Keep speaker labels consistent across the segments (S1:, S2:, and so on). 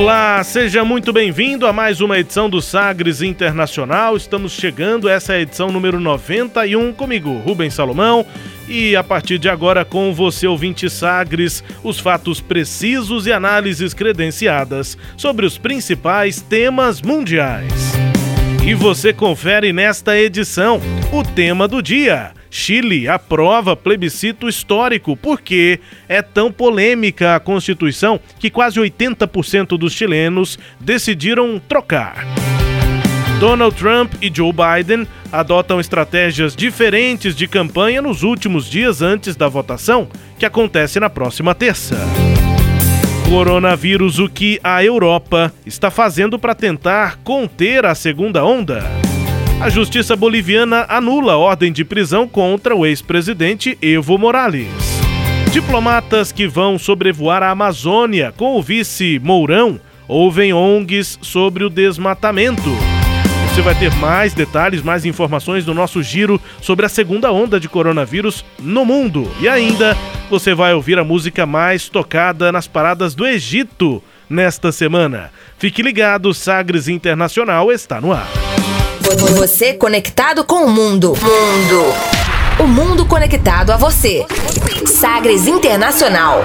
S1: Olá, seja muito bem-vindo a mais uma edição do Sagres Internacional. Estamos chegando, essa é a edição número 91, comigo, Rubens Salomão. E a partir de agora, com você, ouvinte Sagres, os fatos precisos e análises credenciadas sobre os principais temas mundiais. E você confere nesta edição o tema do dia Chile aprova plebiscito histórico porque é tão polêmica a Constituição que quase 80% dos chilenos decidiram trocar. Donald Trump e Joe Biden adotam estratégias diferentes de campanha nos últimos dias antes da votação, que acontece na próxima terça. Coronavírus, o que a Europa está fazendo para tentar conter a segunda onda? A justiça boliviana anula ordem de prisão contra o ex-presidente Evo Morales. Diplomatas que vão sobrevoar a Amazônia com o vice Mourão ouvem ONGs sobre o desmatamento. Você vai ter mais detalhes, mais informações no nosso giro sobre a segunda onda de coronavírus no mundo. E ainda você vai ouvir a música mais tocada nas paradas do Egito nesta semana. Fique ligado, Sagres Internacional está no ar.
S2: Você conectado com o mundo. Mundo. O mundo conectado a você. Sagres Internacional.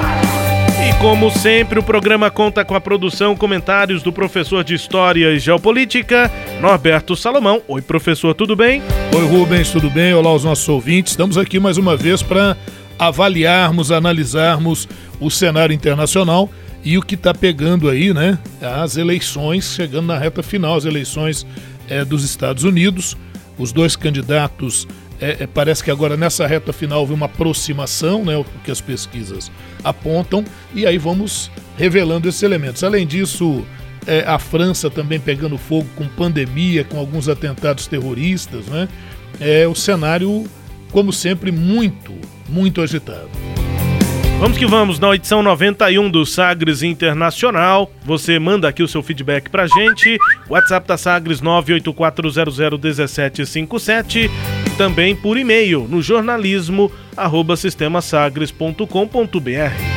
S1: E como sempre, o programa conta com a produção comentários do professor de História e Geopolítica, Norberto Salomão. Oi, professor, tudo bem?
S3: Oi, Rubens, tudo bem? Olá aos nossos ouvintes. Estamos aqui mais uma vez para avaliarmos, analisarmos o cenário internacional e o que está pegando aí, né? As eleições, chegando na reta final, as eleições é, dos Estados Unidos. Os dois candidatos, é, é, parece que agora nessa reta final houve uma aproximação, né, o que as pesquisas apontam, e aí vamos revelando esses elementos. Além disso, é, a França também pegando fogo com pandemia, com alguns atentados terroristas, né? É o cenário, como sempre, muito, muito agitado.
S1: Vamos que vamos, na edição 91 do Sagres Internacional. Você manda aqui o seu feedback pra gente. WhatsApp da Sagres 984001757 e também por e-mail no jornalismo arroba sistemasagres.com.br.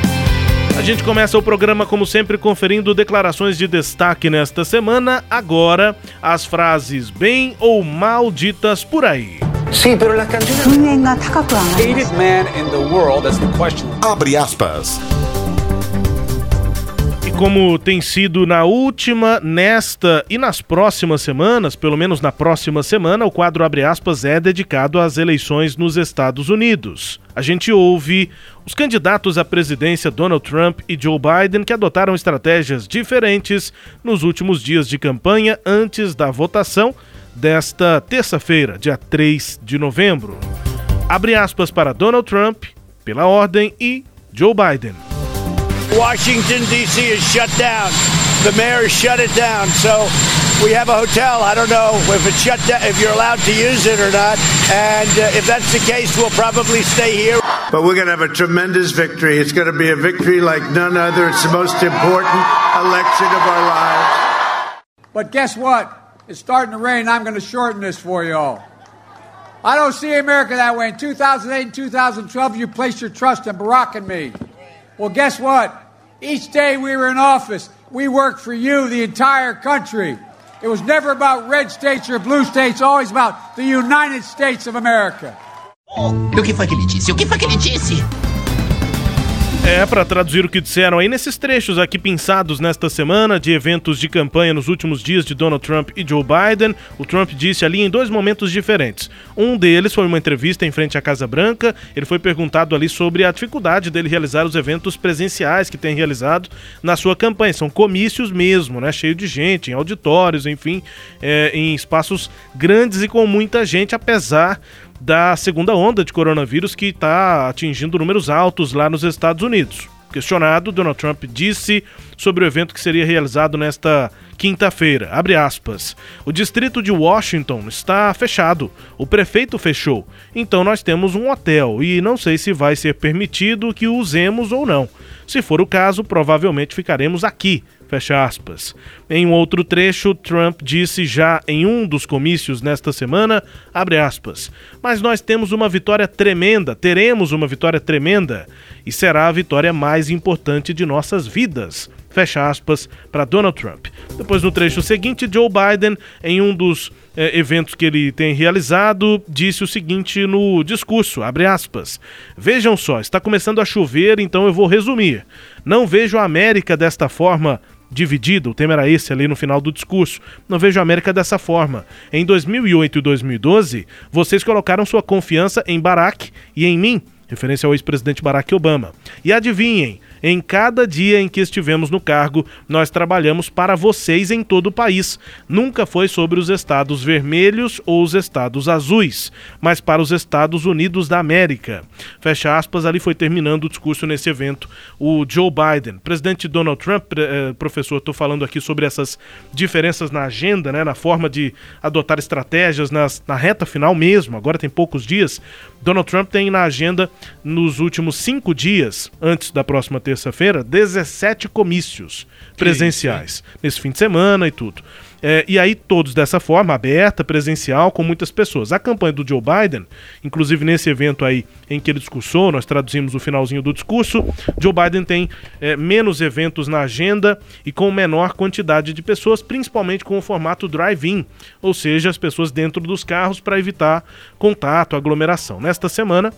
S1: A gente começa o programa, como sempre, conferindo declarações de destaque nesta semana. Agora, as frases bem ou mal ditas por aí.
S4: Sí, pero las canciones.
S5: Hated man in the world, that's the question. Abre aspas.
S1: E como tem sido na última, nesta e nas próximas semanas, pelo menos na próxima semana, o quadro Abre aspas é dedicado às eleições nos Estados Unidos. A gente ouve os candidatos à presidência Donald Trump e Joe Biden que adotaram estratégias diferentes nos últimos dias de campanha antes da votação desta terça-feira, dia 3 de novembro. Abre aspas para Donald Trump, pela ordem, e Joe Biden.
S6: Washington, D.C. is shut down. The mayor shut it down. So we have a hotel. I don't know if it's shut down, if you're allowed to use it or not. And uh, if that's the case, we'll probably stay here.
S7: But we're going to have a tremendous victory. It's going to be a victory like none other. It's the most important election of our lives.
S8: But guess what? It's starting to rain. I'm going to shorten this for you all. I don't see America that way. In 2008 and 2012, you placed your trust in Barack and me. Well, guess what? Each day we were in office, we worked for you, the entire country. It was never about red states or blue states, always about the United States of America.
S9: o que foi que ele disse? O que foi que ele?
S1: É, para traduzir o que disseram aí nesses trechos aqui pensados nesta semana de eventos de campanha nos últimos dias de Donald Trump e Joe Biden, o Trump disse ali em dois momentos diferentes. Um deles foi uma entrevista em frente à Casa Branca, ele foi perguntado ali sobre a dificuldade dele realizar os eventos presenciais que tem realizado na sua campanha. São comícios mesmo, né? Cheio de gente, em auditórios, enfim, é, em espaços grandes e com muita gente, apesar da segunda onda de coronavírus que está atingindo números altos lá nos Estados Unidos. Questionado, Donald Trump disse sobre o evento que seria realizado nesta quinta-feira. O distrito de Washington está fechado. O prefeito fechou. Então nós temos um hotel e não sei se vai ser permitido que o usemos ou não. Se for o caso, provavelmente ficaremos aqui. Fecha aspas. Em um outro trecho, Trump disse já em um dos comícios nesta semana, aspas, mas nós temos uma vitória tremenda, teremos uma vitória tremenda, e será a vitória mais importante de nossas vidas. Fecha aspas para Donald Trump. Depois, no trecho seguinte, Joe Biden, em um dos eh, eventos que ele tem realizado, disse o seguinte no discurso, abre aspas, Vejam só, está começando a chover, então eu vou resumir. Não vejo a América desta forma dividida, o tema era esse ali no final do discurso. Não vejo a América dessa forma. Em 2008 e 2012, vocês colocaram sua confiança em Barack e em mim, referência ao ex-presidente Barack Obama. E adivinhem, em cada dia em que estivemos no cargo, nós trabalhamos para vocês em todo o país. Nunca foi sobre os estados vermelhos ou os estados azuis, mas para os Estados Unidos da América. Fecha aspas, ali foi terminando o discurso nesse evento o Joe Biden. Presidente Donald Trump, eh, professor, estou falando aqui sobre essas diferenças na agenda, né, na forma de adotar estratégias nas, na reta final mesmo, agora tem poucos dias. Donald Trump tem na agenda, nos últimos cinco dias, antes da próxima terça-feira, 17 comícios presenciais. Nesse fim de semana e tudo. É, e aí, todos dessa forma, aberta, presencial, com muitas pessoas. A campanha do Joe Biden, inclusive nesse evento aí em que ele discursou, nós traduzimos o finalzinho do discurso, Joe Biden tem é, menos eventos na agenda e com menor quantidade de pessoas, principalmente com o formato drive-in, ou seja, as pessoas dentro dos carros para evitar contato, aglomeração. Nesta semana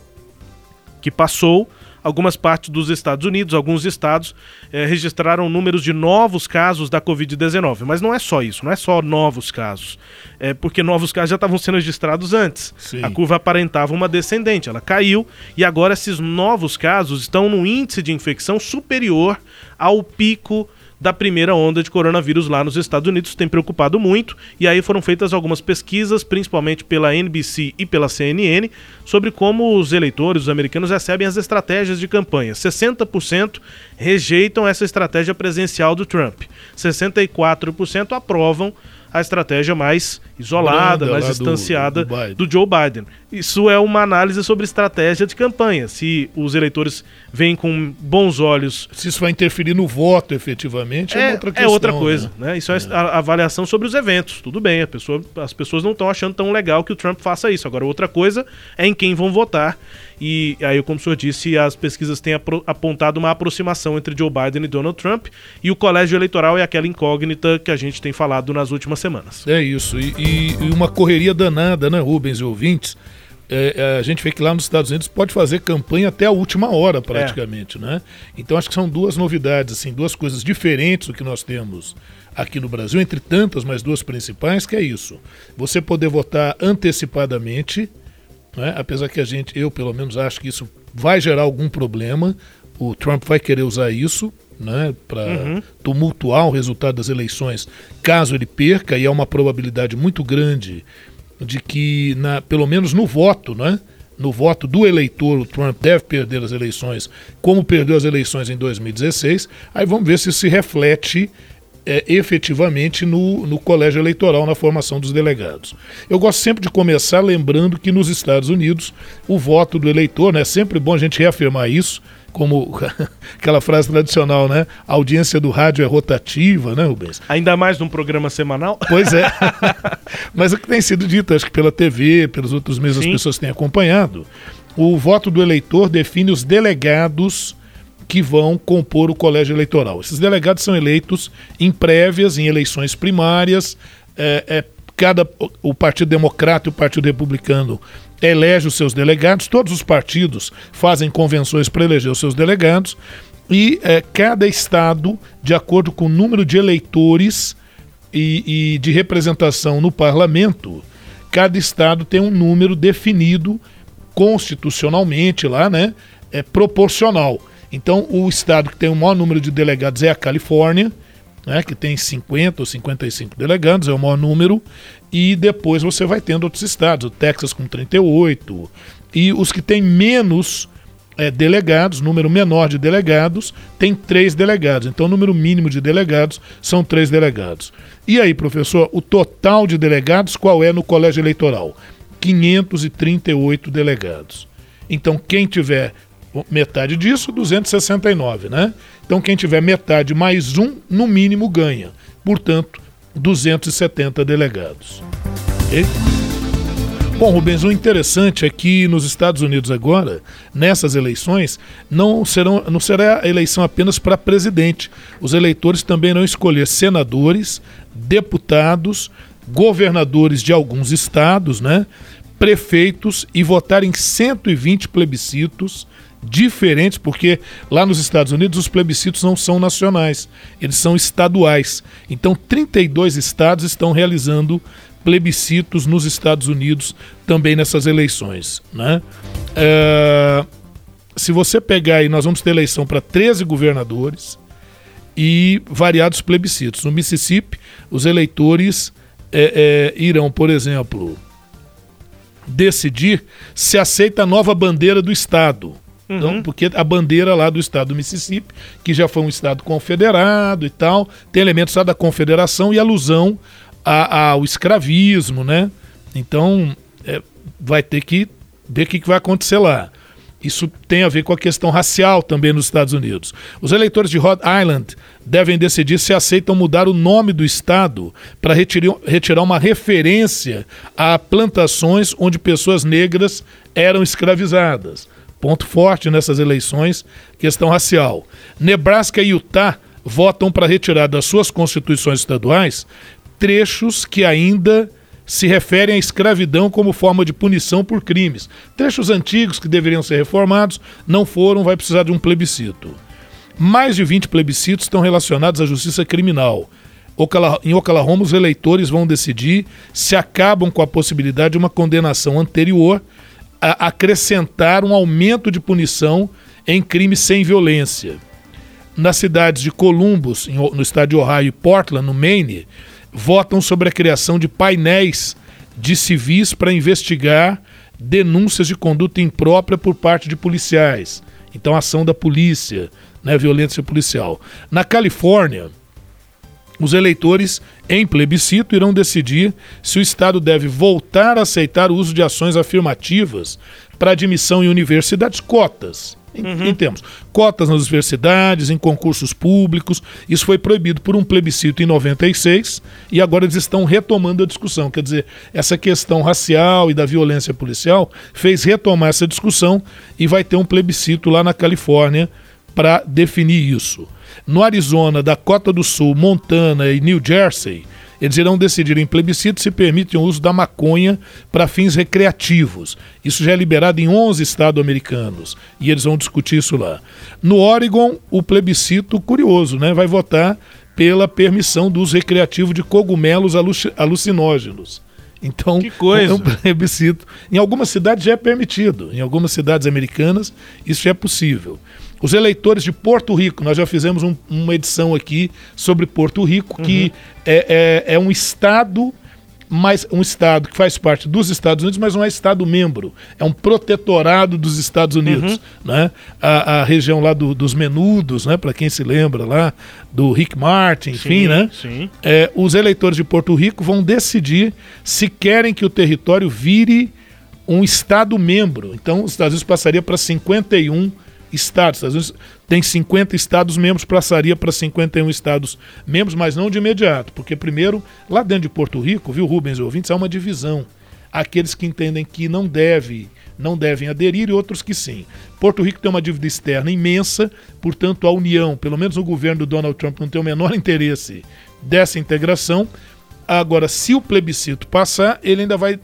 S1: que passou, algumas partes dos Estados Unidos, alguns estados eh, registraram números de novos casos da Covid-19. Mas não é só isso, não é só novos casos. É porque novos casos já estavam sendo registrados antes. Sim. A curva aparentava uma descendente, ela caiu e agora esses novos casos estão no índice de infecção superior ao pico da primeira onda de coronavírus lá nos Estados Unidos, tem preocupado muito, e aí foram feitas algumas pesquisas, principalmente pela NBC e pela CNN, sobre como os eleitores, os americanos, recebem as estratégias de campanha. 60% rejeitam essa estratégia presencial do Trump, 64% aprovam a estratégia mais isolada, Branda, mais distanciada do, do, do, Joe Biden. Isso é uma análise sobre estratégia de campanha. Se os eleitores veem com bons olhos.
S3: Se isso vai interferir no voto efetivamente, é, é outra questão.
S1: É outra coisa. Né? né? Isso é, é a avaliação sobre os eventos. Tudo bem, a pessoa, as pessoas não estão achando tão legal que o Trump faça isso. Agora, outra coisa é em quem vão votar. E aí, como o senhor disse, as pesquisas têm apontado uma aproximação entre Joe Biden e Donald Trump. E o colégio eleitoral é aquela incógnita que a gente tem falado nas últimas semanas.
S3: É isso. E, e uma correria danada, né, Rubens e ouvintes? É, é, a gente vê que lá nos Estados Unidos pode fazer campanha até a última hora, praticamente, é. né? Então acho que são duas novidades, assim, duas coisas diferentes do que nós temos aqui no Brasil, entre tantas, mas duas principais, que é isso. Você poder votar antecipadamente, né? apesar que a gente, eu pelo menos acho que isso vai gerar algum problema. O Trump vai querer usar isso né, para uhum. tumultuar o resultado das eleições, caso ele perca, e há uma probabilidade muito grande de que, na, pelo menos no voto, né, no voto do eleitor, o Trump deve perder as eleições, como perdeu as eleições em 2016. Aí vamos ver se isso se reflete é, efetivamente no, no colégio eleitoral, na formação dos delegados. Eu gosto sempre de começar lembrando que nos Estados Unidos o voto do eleitor, né, é sempre bom a gente reafirmar isso, como aquela frase tradicional, né? A audiência do rádio é rotativa, né, Rubens?
S1: Ainda mais num programa semanal?
S3: Pois é. Mas o que tem sido dito, acho que pela TV, pelos outros meios as pessoas têm acompanhado, o voto do eleitor define os delegados que vão compor o colégio eleitoral. Esses delegados são eleitos em prévias, em eleições primárias. É, é, cada o Partido Democrata e o Partido Republicano elege os seus delegados, todos os partidos fazem convenções para eleger os seus delegados, e é, cada estado, de acordo com o número de eleitores e, e de representação no parlamento, cada estado tem um número definido constitucionalmente lá, né? É proporcional. Então, o estado que tem o maior número de delegados é a Califórnia, né, que tem 50 ou 55 delegados, é o maior número, e depois você vai tendo outros estados, o Texas com 38, e os que têm menos é, delegados, número menor de delegados, tem três delegados. Então, o número mínimo de delegados são três delegados. E aí, professor, o total de delegados qual é no colégio eleitoral? 538 delegados. Então, quem tiver metade disso, 269, né? Então, quem tiver metade mais um, no mínimo ganha. Portanto, 270 delegados. Okay? Bom, Rubens, o interessante é que nos Estados Unidos agora, nessas eleições, não, serão, não será eleição apenas para presidente. Os eleitores também irão escolher senadores, deputados, governadores de alguns estados, né? prefeitos e votar em 120 plebiscitos diferentes, porque lá nos Estados Unidos os plebiscitos não são nacionais, eles são estaduais. Então, 32 estados estão realizando plebiscitos nos Estados Unidos também nessas eleições. Né? É, se você pegar aí, nós vamos ter eleição para 13 governadores e variados plebiscitos. No Mississippi, os eleitores é, é, irão, por exemplo, decidir se aceita a nova bandeira do Estado. Então, uhum. porque a bandeira lá do estado do Mississippi, que já foi um estado confederado e tal, tem elementos lá da confederação e alusão a, ao escravismo, né? Então, é, vai ter que ver o que, que vai acontecer lá. Isso tem a ver com a questão racial também nos Estados Unidos. Os eleitores de Rhode Island devem decidir se aceitam mudar o nome do estado para retirar uma referência a plantações onde pessoas negras eram escravizadas. Ponto forte nessas eleições, questão racial. Nebraska e Utah votam para retirar das suas constituições estaduais trechos que ainda se referem à escravidão como forma de punição por crimes. Trechos antigos que deveriam ser reformados não foram, vai precisar de um plebiscito. Mais de 20 plebiscitos estão relacionados à justiça criminal. Em Oklahoma, os eleitores vão decidir se acabam com a possibilidade de uma condenação anterior acrescentar um aumento de punição em crimes sem violência. Nas cidades de Columbus, no estado de Ohio, e Portland, no Maine, votam sobre a criação de painéis de civis para investigar denúncias de conduta imprópria por parte de policiais. Então, ação da polícia, né, violência policial. Na Califórnia, os eleitores, em plebiscito, irão decidir se o Estado deve voltar a aceitar o uso de ações afirmativas para admissão em universidades cotas em, uhum. em termos. Cotas nas universidades, em concursos públicos. Isso foi proibido por um plebiscito em 96 e agora eles estão retomando a discussão. Quer dizer, essa questão racial e da violência policial fez retomar essa discussão e vai ter um plebiscito lá na Califórnia para definir isso. No Arizona, Dakota do Sul, Montana e New Jersey, eles irão decidir em plebiscito se permitem o uso da maconha para fins recreativos. Isso já é liberado em 11 estados americanos e eles vão discutir isso lá. No Oregon, o plebiscito, curioso, né, vai votar pela permissão do uso recreativo de cogumelos alucinógenos. Então,
S1: que coisa.
S3: é um plebiscito. Em algumas cidades já é permitido, em algumas cidades americanas isso já é possível. Os eleitores de Porto Rico, nós já fizemos um, uma edição aqui sobre Porto Rico, uhum. que é, é, é, um estado, mas um estado que faz parte dos Estados Unidos, mas não é estado membro. É um protetorado dos Estados Unidos. Uhum. Né? A, a, região lá do, dos Menudos, né? para quem se lembra lá, do Rick Martin, enfim, sim, né? Sim. É, os eleitores de Porto Rico vão decidir se querem que o território vire um estado membro. Então, os Estados Unidos passaria para 51 estados. Às vezes tem 50 estados membros, passaria para 51 estados membros, mas não de imediato, porque primeiro, lá dentro de Porto Rico, viu, Rubens e ouvintes, há uma divisão. Aqueles que entendem que não deve, não devem aderir e outros que sim. Porto Rico tem uma dívida externa imensa, portanto a União, pelo menos o governo do Donald Trump não tem o menor interesse dessa integração. Agora, se o plebiscito passar, ele ainda vai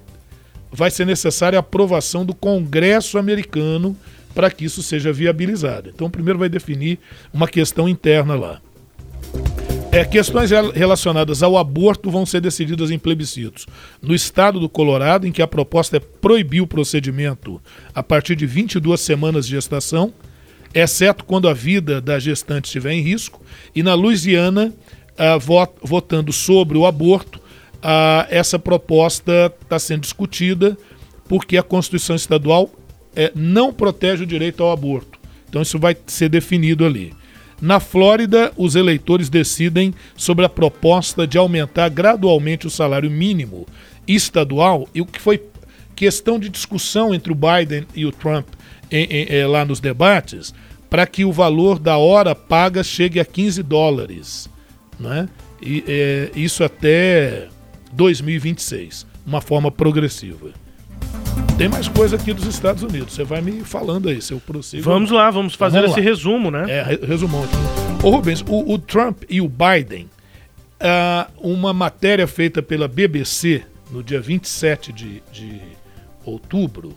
S3: vai ser necessária a aprovação do Congresso americano para que isso seja viabilizado. Então, primeiro vai definir uma questão interna lá. É, questões relacionadas ao aborto vão ser decididas em plebiscitos. No estado do Colorado, em que a proposta é proibir o procedimento a partir de 22 semanas de gestação, exceto quando a vida da gestante estiver em risco, e na Louisiana, uh, vot, votando sobre o aborto. Uh, essa proposta está sendo discutida porque a Constituição Estadual é, não protege o direito ao aborto. Então isso vai ser definido ali. Na Flórida, os eleitores decidem sobre a proposta de aumentar gradualmente o salário mínimo estadual e o que foi questão de discussão entre o Biden e o Trump em, em, em, lá nos debates para que o valor da hora paga chegue a 15 dólares. Né? E, é, isso até 2026, uma forma progressiva. Tem mais coisa aqui dos Estados Unidos. Você vai me falando aí, se eu prossigo.
S1: Vamos lá, vamos fazer vamos esse lá. resumo, né?
S3: É, resumão aqui. Ô Rubens, o, o Trump e o Biden, uh, uma matéria feita pela BBC no dia 27 de, de outubro,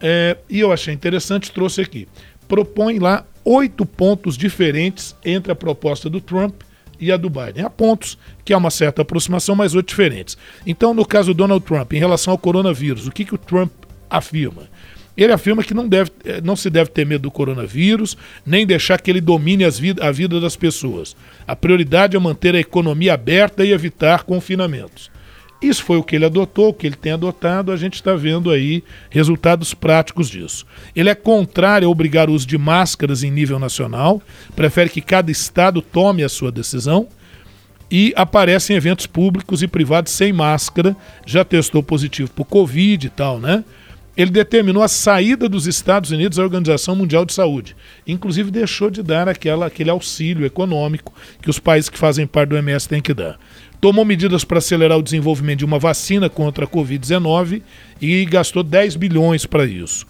S3: é, e eu achei interessante, trouxe aqui. Propõe lá oito pontos diferentes entre a proposta do Trump e a do Biden. Há pontos que há uma certa aproximação, mas oito diferentes. Então, no caso do Donald Trump, em relação ao coronavírus, o que, que o Trump afirma. Ele afirma que não, deve, eh, não se deve ter medo do coronavírus, nem deixar que ele domine vid a vida das pessoas. A prioridade é manter a economia aberta e evitar confinamentos. Isso foi o que ele adotou, o que ele tem adotado, a gente está vendo aí resultados práticos disso. Ele é contrário a obrigar o uso de máscaras em nível nacional, prefere que cada estado tome a sua decisão e aparece em eventos públicos e privados sem máscara, já testou positivo por Covid e tal, né? ele determinou a saída dos Estados Unidos da Organização Mundial de Saúde. Inclusive deixou de dar aquela, aquele auxílio econômico que os países que fazem parte do MS têm que dar. Tomou medidas para acelerar o desenvolvimento de uma vacina contra a Covid-19 e gastou 10 bilhões para isso.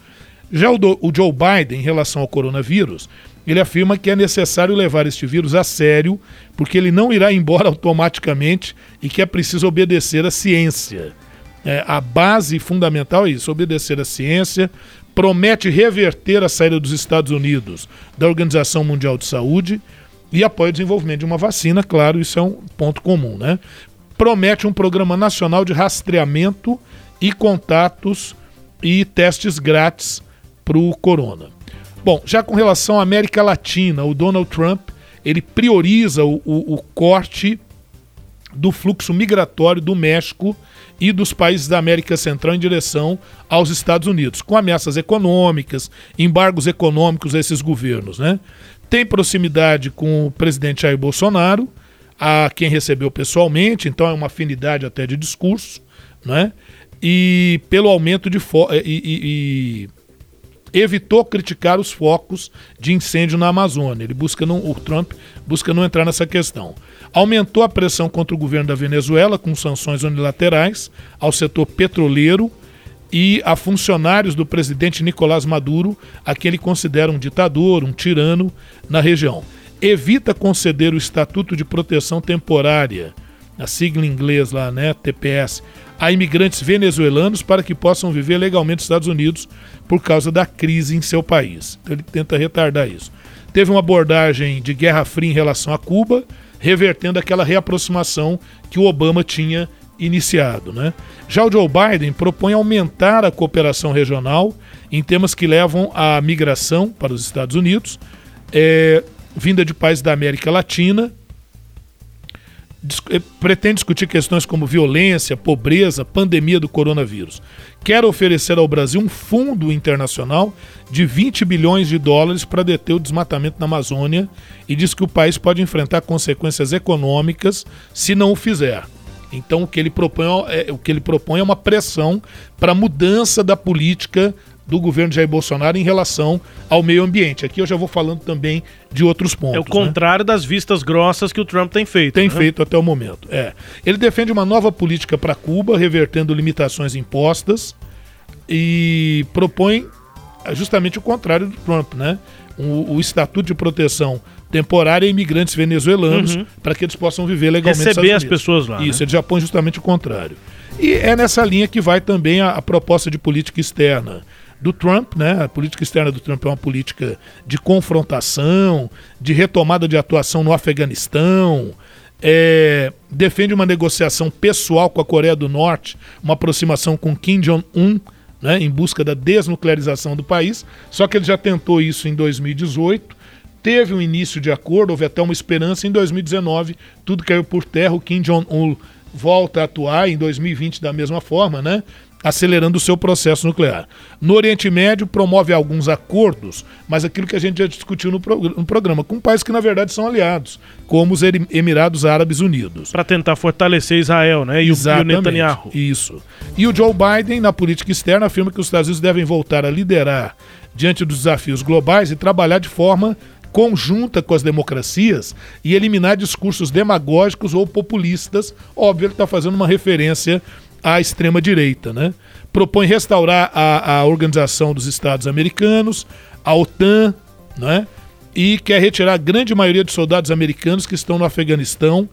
S3: Já o, do, o Joe Biden, em relação ao coronavírus, ele afirma que é necessário levar este vírus a sério, porque ele não irá embora automaticamente e que é preciso obedecer à ciência. É, a base fundamental é isso: obedecer à ciência, promete reverter a saída dos Estados Unidos da Organização Mundial de Saúde e apoia o desenvolvimento de uma vacina, claro, isso é um ponto comum, né? Promete um programa nacional de rastreamento e contatos e testes grátis para o corona. Bom, já com relação à América Latina, o Donald Trump ele prioriza o, o, o corte do fluxo migratório do México e dos países da América Central em direção aos Estados Unidos, com ameaças econômicas, embargos econômicos a esses governos. Né? Tem proximidade com o presidente Jair Bolsonaro, a quem recebeu pessoalmente, então é uma afinidade até de discurso, né? e pelo aumento de. E, e, e, evitou criticar os focos de incêndio na Amazônia. Ele busca não, o Trump busca não entrar nessa questão. Aumentou a pressão contra o governo da Venezuela com sanções unilaterais ao setor petroleiro e a funcionários do presidente Nicolás Maduro, a quem ele considera um ditador, um tirano na região. Evita conceder o Estatuto de Proteção Temporária, a sigla em inglês lá, né, TPS, a imigrantes venezuelanos para que possam viver legalmente nos Estados Unidos por causa da crise em seu país. Então ele tenta retardar isso. Teve uma abordagem de guerra fria em relação a Cuba, revertendo aquela reaproximação que o Obama tinha iniciado. Né? Já o Joe Biden propõe aumentar a cooperação regional em temas que levam à migração para os Estados Unidos, é, vinda de países da América Latina, eh, pretende discutir questões como violência, pobreza, pandemia do coronavírus. Quer oferecer ao Brasil um fundo internacional de 20 bilhões de dólares para deter o desmatamento na Amazônia e diz que o país pode enfrentar consequências econômicas se não o fizer. Então o que ele propõe é, o que ele propõe é uma pressão para mudança da política do governo Jair Bolsonaro em relação ao meio ambiente. Aqui eu já vou falando também de outros pontos.
S1: É o contrário né? das vistas grossas que o Trump tem feito.
S3: Tem né? feito até o momento. É. Ele defende uma nova política para Cuba, revertendo limitações impostas e propõe justamente o contrário do Trump, né? O, o estatuto de proteção temporária a imigrantes venezuelanos uhum. para que eles possam viver legalmente.
S1: Receber as pessoas lá.
S3: Isso,
S1: né?
S3: ele já põe justamente o contrário. E é nessa linha que vai também a, a proposta de política externa do Trump, né? A política externa do Trump é uma política de confrontação, de retomada de atuação no Afeganistão, é, defende uma negociação pessoal com a Coreia do Norte, uma aproximação com Kim Jong-un, né, em busca da desnuclearização do país. Só que ele já tentou isso em 2018, teve um início de acordo, houve até uma esperança. Em 2019, tudo caiu por terra. O Kim Jong-un volta a atuar em 2020 da mesma forma, né? acelerando o seu processo nuclear. No Oriente Médio, promove alguns acordos, mas aquilo que a gente já discutiu no, no programa, com países que na verdade são aliados, como os Emirados Árabes Unidos.
S1: Para tentar fortalecer Israel, né? E, Exatamente, o, Netanyahu.
S3: Isso. E o Joe Biden, na política externa, afirma que os Estados Unidos devem voltar a liderar diante dos desafios globais e trabalhar de forma conjunta com as democracias e eliminar discursos demagógicos ou populistas. Óbvio, ele está fazendo uma referência à extrema-direita. Né? Propõe restaurar a, a Organização dos Estados Americanos, a OTAN, né? e quer retirar a grande maioria dos soldados americanos que estão no Afeganistão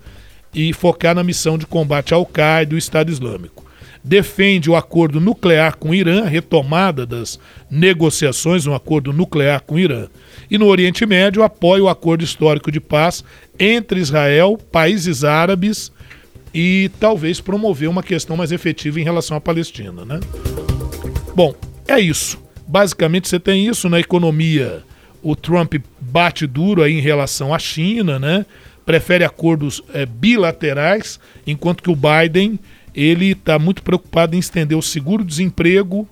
S3: e focar na missão de combate ao Qaeda e do Estado Islâmico defende o acordo nuclear com o Irã, a retomada das negociações, um acordo nuclear com o Irã. E no Oriente Médio apoia o acordo histórico de paz entre Israel, países árabes e talvez promover uma questão mais efetiva em relação à Palestina, né? Bom, é isso. Basicamente você tem isso na economia. O Trump bate duro aí em relação à China, né? Prefere acordos é, bilaterais, enquanto que o Biden ele está muito preocupado em estender o seguro-desemprego,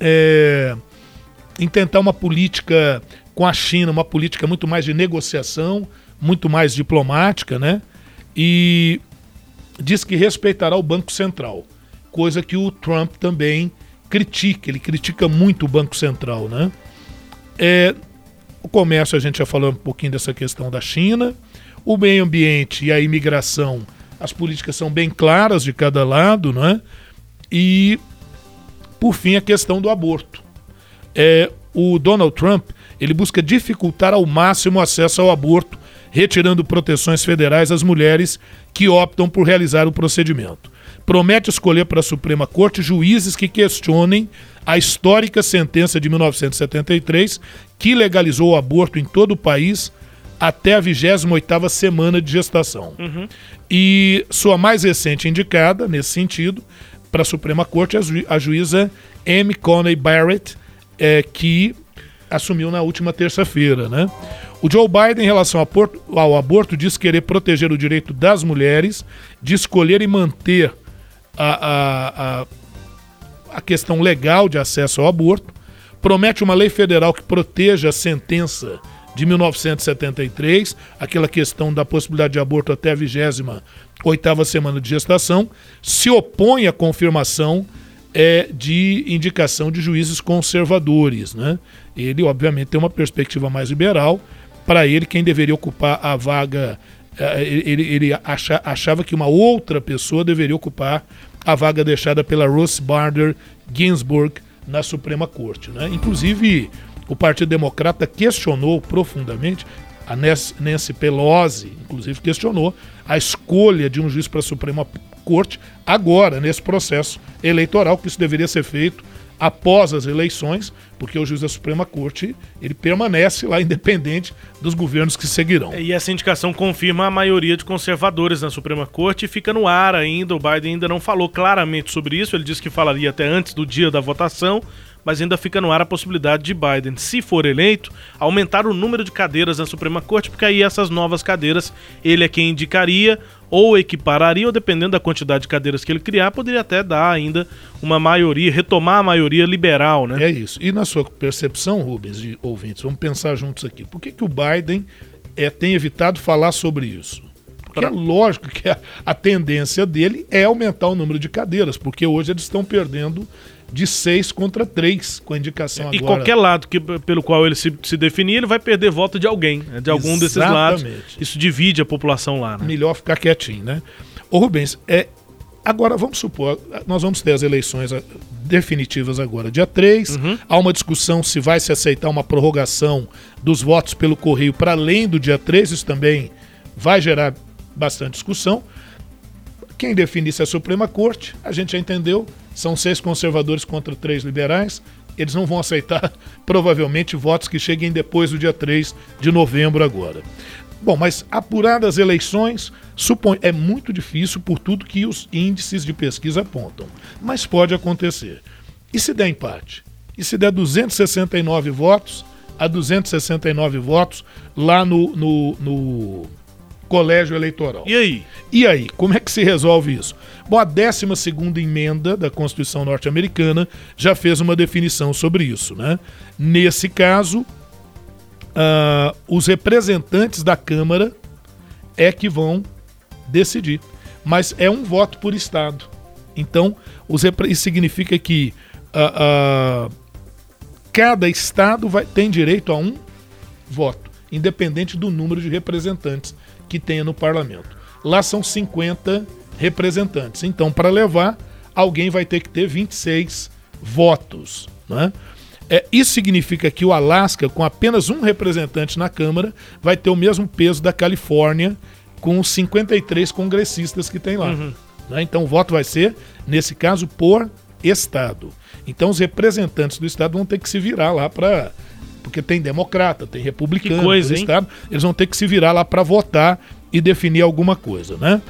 S3: é, em tentar uma política com a China, uma política muito mais de negociação, muito mais diplomática, né? E diz que respeitará o Banco Central, coisa que o Trump também critica, ele critica muito o Banco Central, né? É, o comércio, a gente já falou um pouquinho dessa questão da China, o meio ambiente e a imigração as políticas são bem claras de cada lado, né? E, por fim, a questão do aborto. É, o Donald Trump ele busca dificultar ao máximo o acesso ao aborto, retirando proteções federais às mulheres que optam por realizar o procedimento. Promete escolher para a Suprema Corte juízes que questionem a histórica sentença de 1973 que legalizou o aborto em todo o país até a 28ª semana de gestação. Uhum. E sua mais recente indicada, nesse sentido, para a Suprema Corte, a, juíza M. Coney Barrett, é, que assumiu na última terça-feira. Né? O Joe Biden, em relação ao aborto, diz querer proteger o direito das mulheres de escolher e manter a, a, a, a questão legal de acesso ao aborto, promete uma lei federal que proteja a sentença de 1973, aquela questão da possibilidade de aborto até a 28 oitava semana de gestação, se opõe à confirmação é, de indicação de juízes conservadores. Né? Ele, obviamente, tem uma perspectiva mais liberal. Para ele, quem deveria ocupar a vaga, é, ele, ele acha, achava que uma outra pessoa deveria ocupar a vaga deixada pela Ruth Bader Ginsburg na Suprema Corte. Né? Inclusive, o Partido Democrata questionou profundamente, a Nancy Pelosi, inclusive, questionou a escolha de um juiz para a Suprema Corte agora, nesse processo eleitoral, que isso deveria ser feito após as eleições, porque o juiz da Suprema Corte ele permanece lá independente dos governos que seguirão.
S1: E essa indicação confirma a maioria de conservadores na Suprema Corte e fica no ar ainda. O Biden ainda não falou claramente sobre isso. Ele disse que falaria até antes do dia da votação, mas ainda fica no ar a possibilidade de Biden, se for eleito, aumentar o número de cadeiras na Suprema Corte, porque aí essas novas cadeiras ele é quem indicaria ou equipararia, ou dependendo da quantidade de cadeiras que ele criar, poderia até dar ainda uma maioria, retomar a maioria liberal, né?
S3: É isso. E na sua percepção, Rubens, de ouvintes, vamos pensar juntos aqui. Por que, que o Biden é, tem evitado falar sobre isso? Porque é lógico que a, a tendência dele é aumentar o número de cadeiras, porque hoje eles estão perdendo de seis contra três com a indicação
S1: e
S3: agora.
S1: E qualquer lado que, pelo qual ele se, se definir, ele vai perder voto de alguém, né? de algum Exatamente. desses lados. Isso divide a população lá. Né?
S3: Melhor ficar quietinho, né? Ô Rubens, é, agora vamos supor, nós vamos ter as eleições ah, definitivas agora, dia 3. Uhum. Há uma discussão se vai se aceitar uma prorrogação dos votos pelo correio para além do dia 3, isso também vai gerar bastante discussão. Quem define isso é a Suprema Corte, a gente já entendeu, são seis conservadores contra três liberais. Eles não vão aceitar, provavelmente, votos que cheguem depois do dia 3 de novembro agora. Bom, mas apuradas eleições, supõe, é muito difícil por tudo que os índices de pesquisa apontam. Mas pode acontecer. E se der empate? E se der 269 votos a 269 votos lá no, no, no colégio eleitoral.
S1: E aí?
S3: E aí, como é que se resolve isso? Bom, a 12 emenda da Constituição norte-americana já fez uma definição sobre isso, né? Nesse caso, uh, os representantes da Câmara é que vão decidir. Mas é um voto por Estado. Então, os isso significa que uh, uh, cada Estado vai, tem direito a um voto, independente do número de representantes que tenha no parlamento. Lá são 50 representantes. Então, para levar, alguém vai ter que ter 26 votos. Né? É, isso significa que o Alasca, com apenas um representante na Câmara, vai ter o mesmo peso da Califórnia, com os 53 congressistas que tem lá. Uhum. Né? Então, o voto vai ser, nesse caso, por Estado. Então, os representantes do Estado vão ter que se virar lá para porque tem democrata, tem republicano,
S1: coisa,
S3: Estado, eles vão ter que se virar lá para votar e definir alguma coisa, né?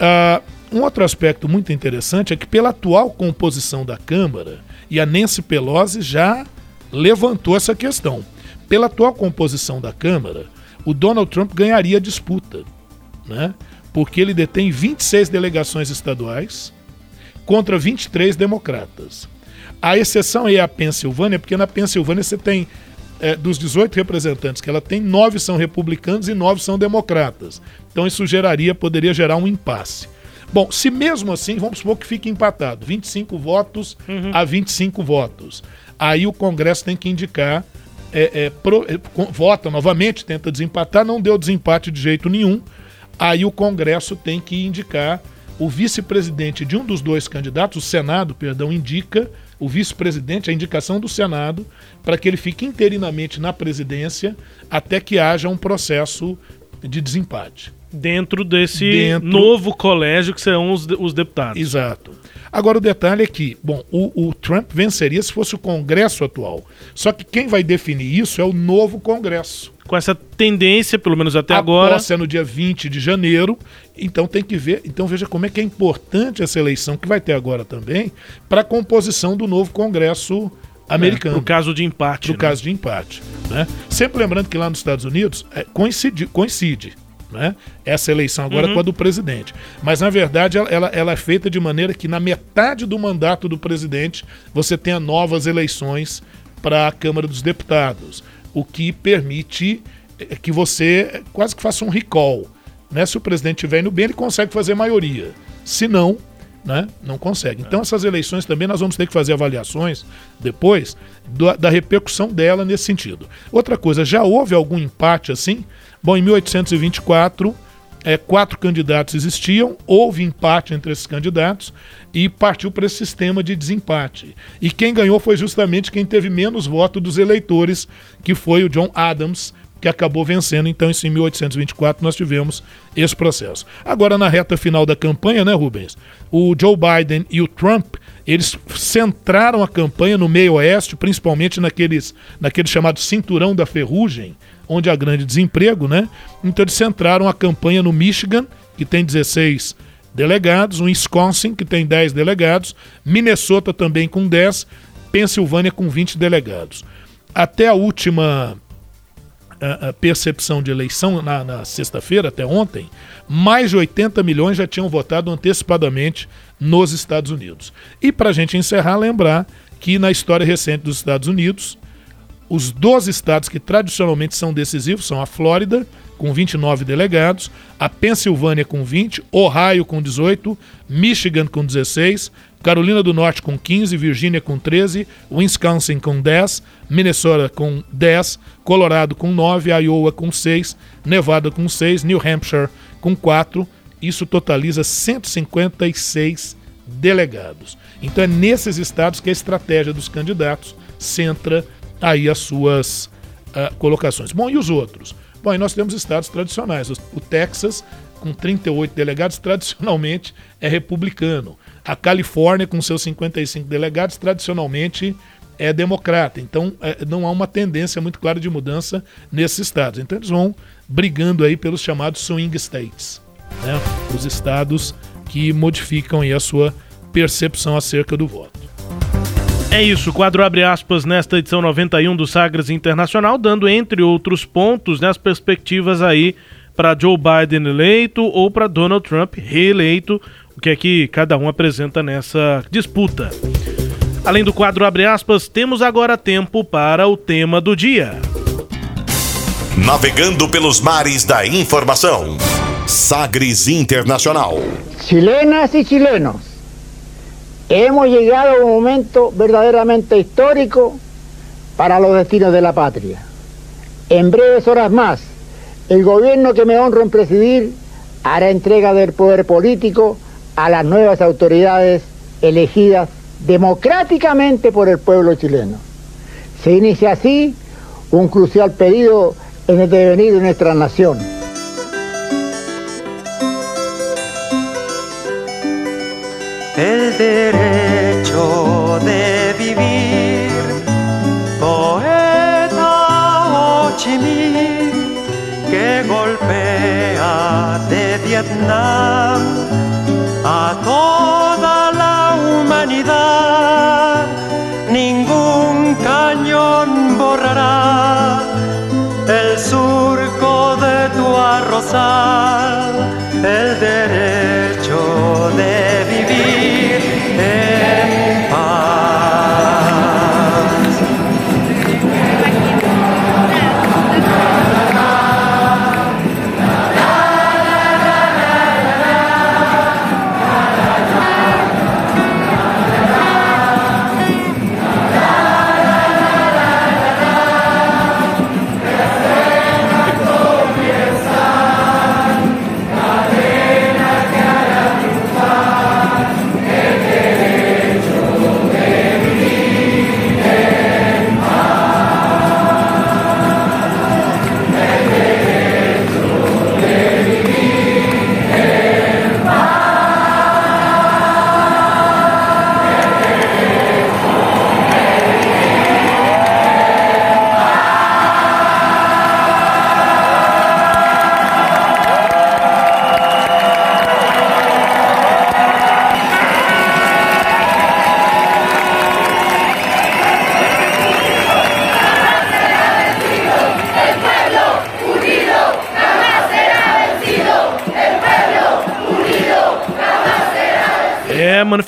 S3: Uh, um outro aspecto muito interessante é que pela atual composição da Câmara, e a Nancy Pelosi já levantou essa questão, pela atual composição da Câmara, o Donald Trump ganharia a disputa, né? Porque ele detém 26 delegações estaduais contra 23 democratas. A exceção é a Pensilvânia, porque na Pensilvânia você tem é, dos 18 representantes que ela tem, nove são republicanos e nove são democratas. Então isso geraria, poderia gerar um impasse. Bom, se mesmo assim, vamos supor que fique empatado, 25 votos uhum. a 25 votos. Aí o Congresso tem que indicar, é, é, pro, é, vota novamente, tenta desempatar, não deu desempate de jeito nenhum. Aí o Congresso tem que indicar o vice-presidente de um dos dois candidatos, o Senado, perdão, indica o vice-presidente, a indicação do Senado, para que ele fique interinamente na presidência até que haja um processo de desempate.
S1: Dentro desse Dentro... novo colégio que serão os, os deputados.
S3: Exato. Agora o detalhe é que, bom, o, o, Trump venceria se fosse o Congresso atual. Só que quem vai definir isso é o novo Congresso.
S1: Com essa tendência, pelo menos até a agora.
S3: A é no dia 20 de janeiro. Então tem que ver. Então veja como é que é importante essa eleição que vai ter agora também para a composição do novo Congresso americano.
S1: É, caso de empate.
S3: Pro
S1: né?
S3: caso de empate. Né? Sempre lembrando que lá nos Estados Unidos é, coincide, coincide né? essa eleição agora uhum. com a do presidente. Mas, na verdade, ela, ela, ela, é feita de maneira que, na metade do mandato do presidente, você tenha novas eleições para a Câmara dos Deputados, o que permite é, que você quase que faça um recall. Né? Se o presidente estiver indo bem, ele consegue fazer maioria. Se não, né? Não consegue. Então, essas eleições também nós vamos ter que fazer avaliações depois do, da repercussão dela nesse sentido. Outra coisa, já houve algum empate assim? Bom, em 1824, é, quatro candidatos existiam, houve empate entre esses candidatos e partiu para esse sistema de desempate. E quem ganhou foi justamente quem teve menos voto dos eleitores, que foi o John Adams, que acabou vencendo. Então, em 1824 nós tivemos esse processo. Agora, na reta final da campanha, né, Rubens? O Joe Biden e o Trump, eles centraram a campanha no meio oeste, principalmente naqueles, naquele chamado cinturão da ferrugem, onde há grande desemprego, né? Então, eles centraram a campanha no Michigan, que tem 16 delegados, o Wisconsin, que tem 10 delegados, Minnesota também com 10, Pensilvânia com 20 delegados. Até a última a, percepção de eleição na, na sexta-feira, até ontem, mais de 80 milhões já tinham votado antecipadamente nos Estados Unidos. E para a gente encerrar, lembrar que na história recente dos Estados Unidos, os 12 estados que tradicionalmente são decisivos são a Flórida, com 29 delegados, a Pensilvânia com 20, Ohio com 18, Michigan com 16, Carolina do Norte com 15, Virgínia com 13, Wisconsin com 10, Minnesota com 10, Colorado com 9, Iowa com 6, Nevada com 6, New Hampshire com 4. Isso totaliza 156 delegados. Então é nesses estados que a estratégia dos candidatos centra aí as suas uh, colocações. Bom, e os outros? Bom, aí nós temos estados tradicionais. O Texas, com 38 delegados, tradicionalmente é republicano. A Califórnia, com seus 55 delegados, tradicionalmente é democrata. Então, é, não há uma tendência muito clara de mudança nesses estados. Então, eles vão brigando aí pelos chamados swing states, né? os estados que modificam aí a sua percepção acerca do voto.
S1: É isso, quadro abre aspas nesta edição 91 do Sagres Internacional, dando, entre outros pontos, né, as perspectivas aí para Joe Biden eleito ou para Donald Trump reeleito, o que é que cada um apresenta nessa disputa. Além do quadro abre aspas, temos agora tempo para o tema do dia.
S5: Navegando pelos mares da informação. Sagres Internacional.
S4: Chilenas y chilenos, hemos llegado a un momento verdaderamente histórico para los destinos de la patria. En breves horas más, el gobierno que me honro en presidir hará entrega del poder político a las nuevas autoridades elegidas democráticamente por el pueblo chileno. Se inicia así un crucial periodo en el devenir de nuestra nación.
S10: El derecho de vivir, poeta que golpea de Vietnam a toda la humanidad. Ningún cañón borrará el surco de tu arrozal, el derecho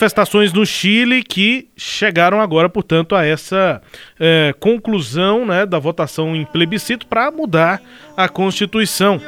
S1: manifestações no Chile que chegaram agora, portanto, a essa é, conclusão né, da votação em plebiscito para mudar a Constituição.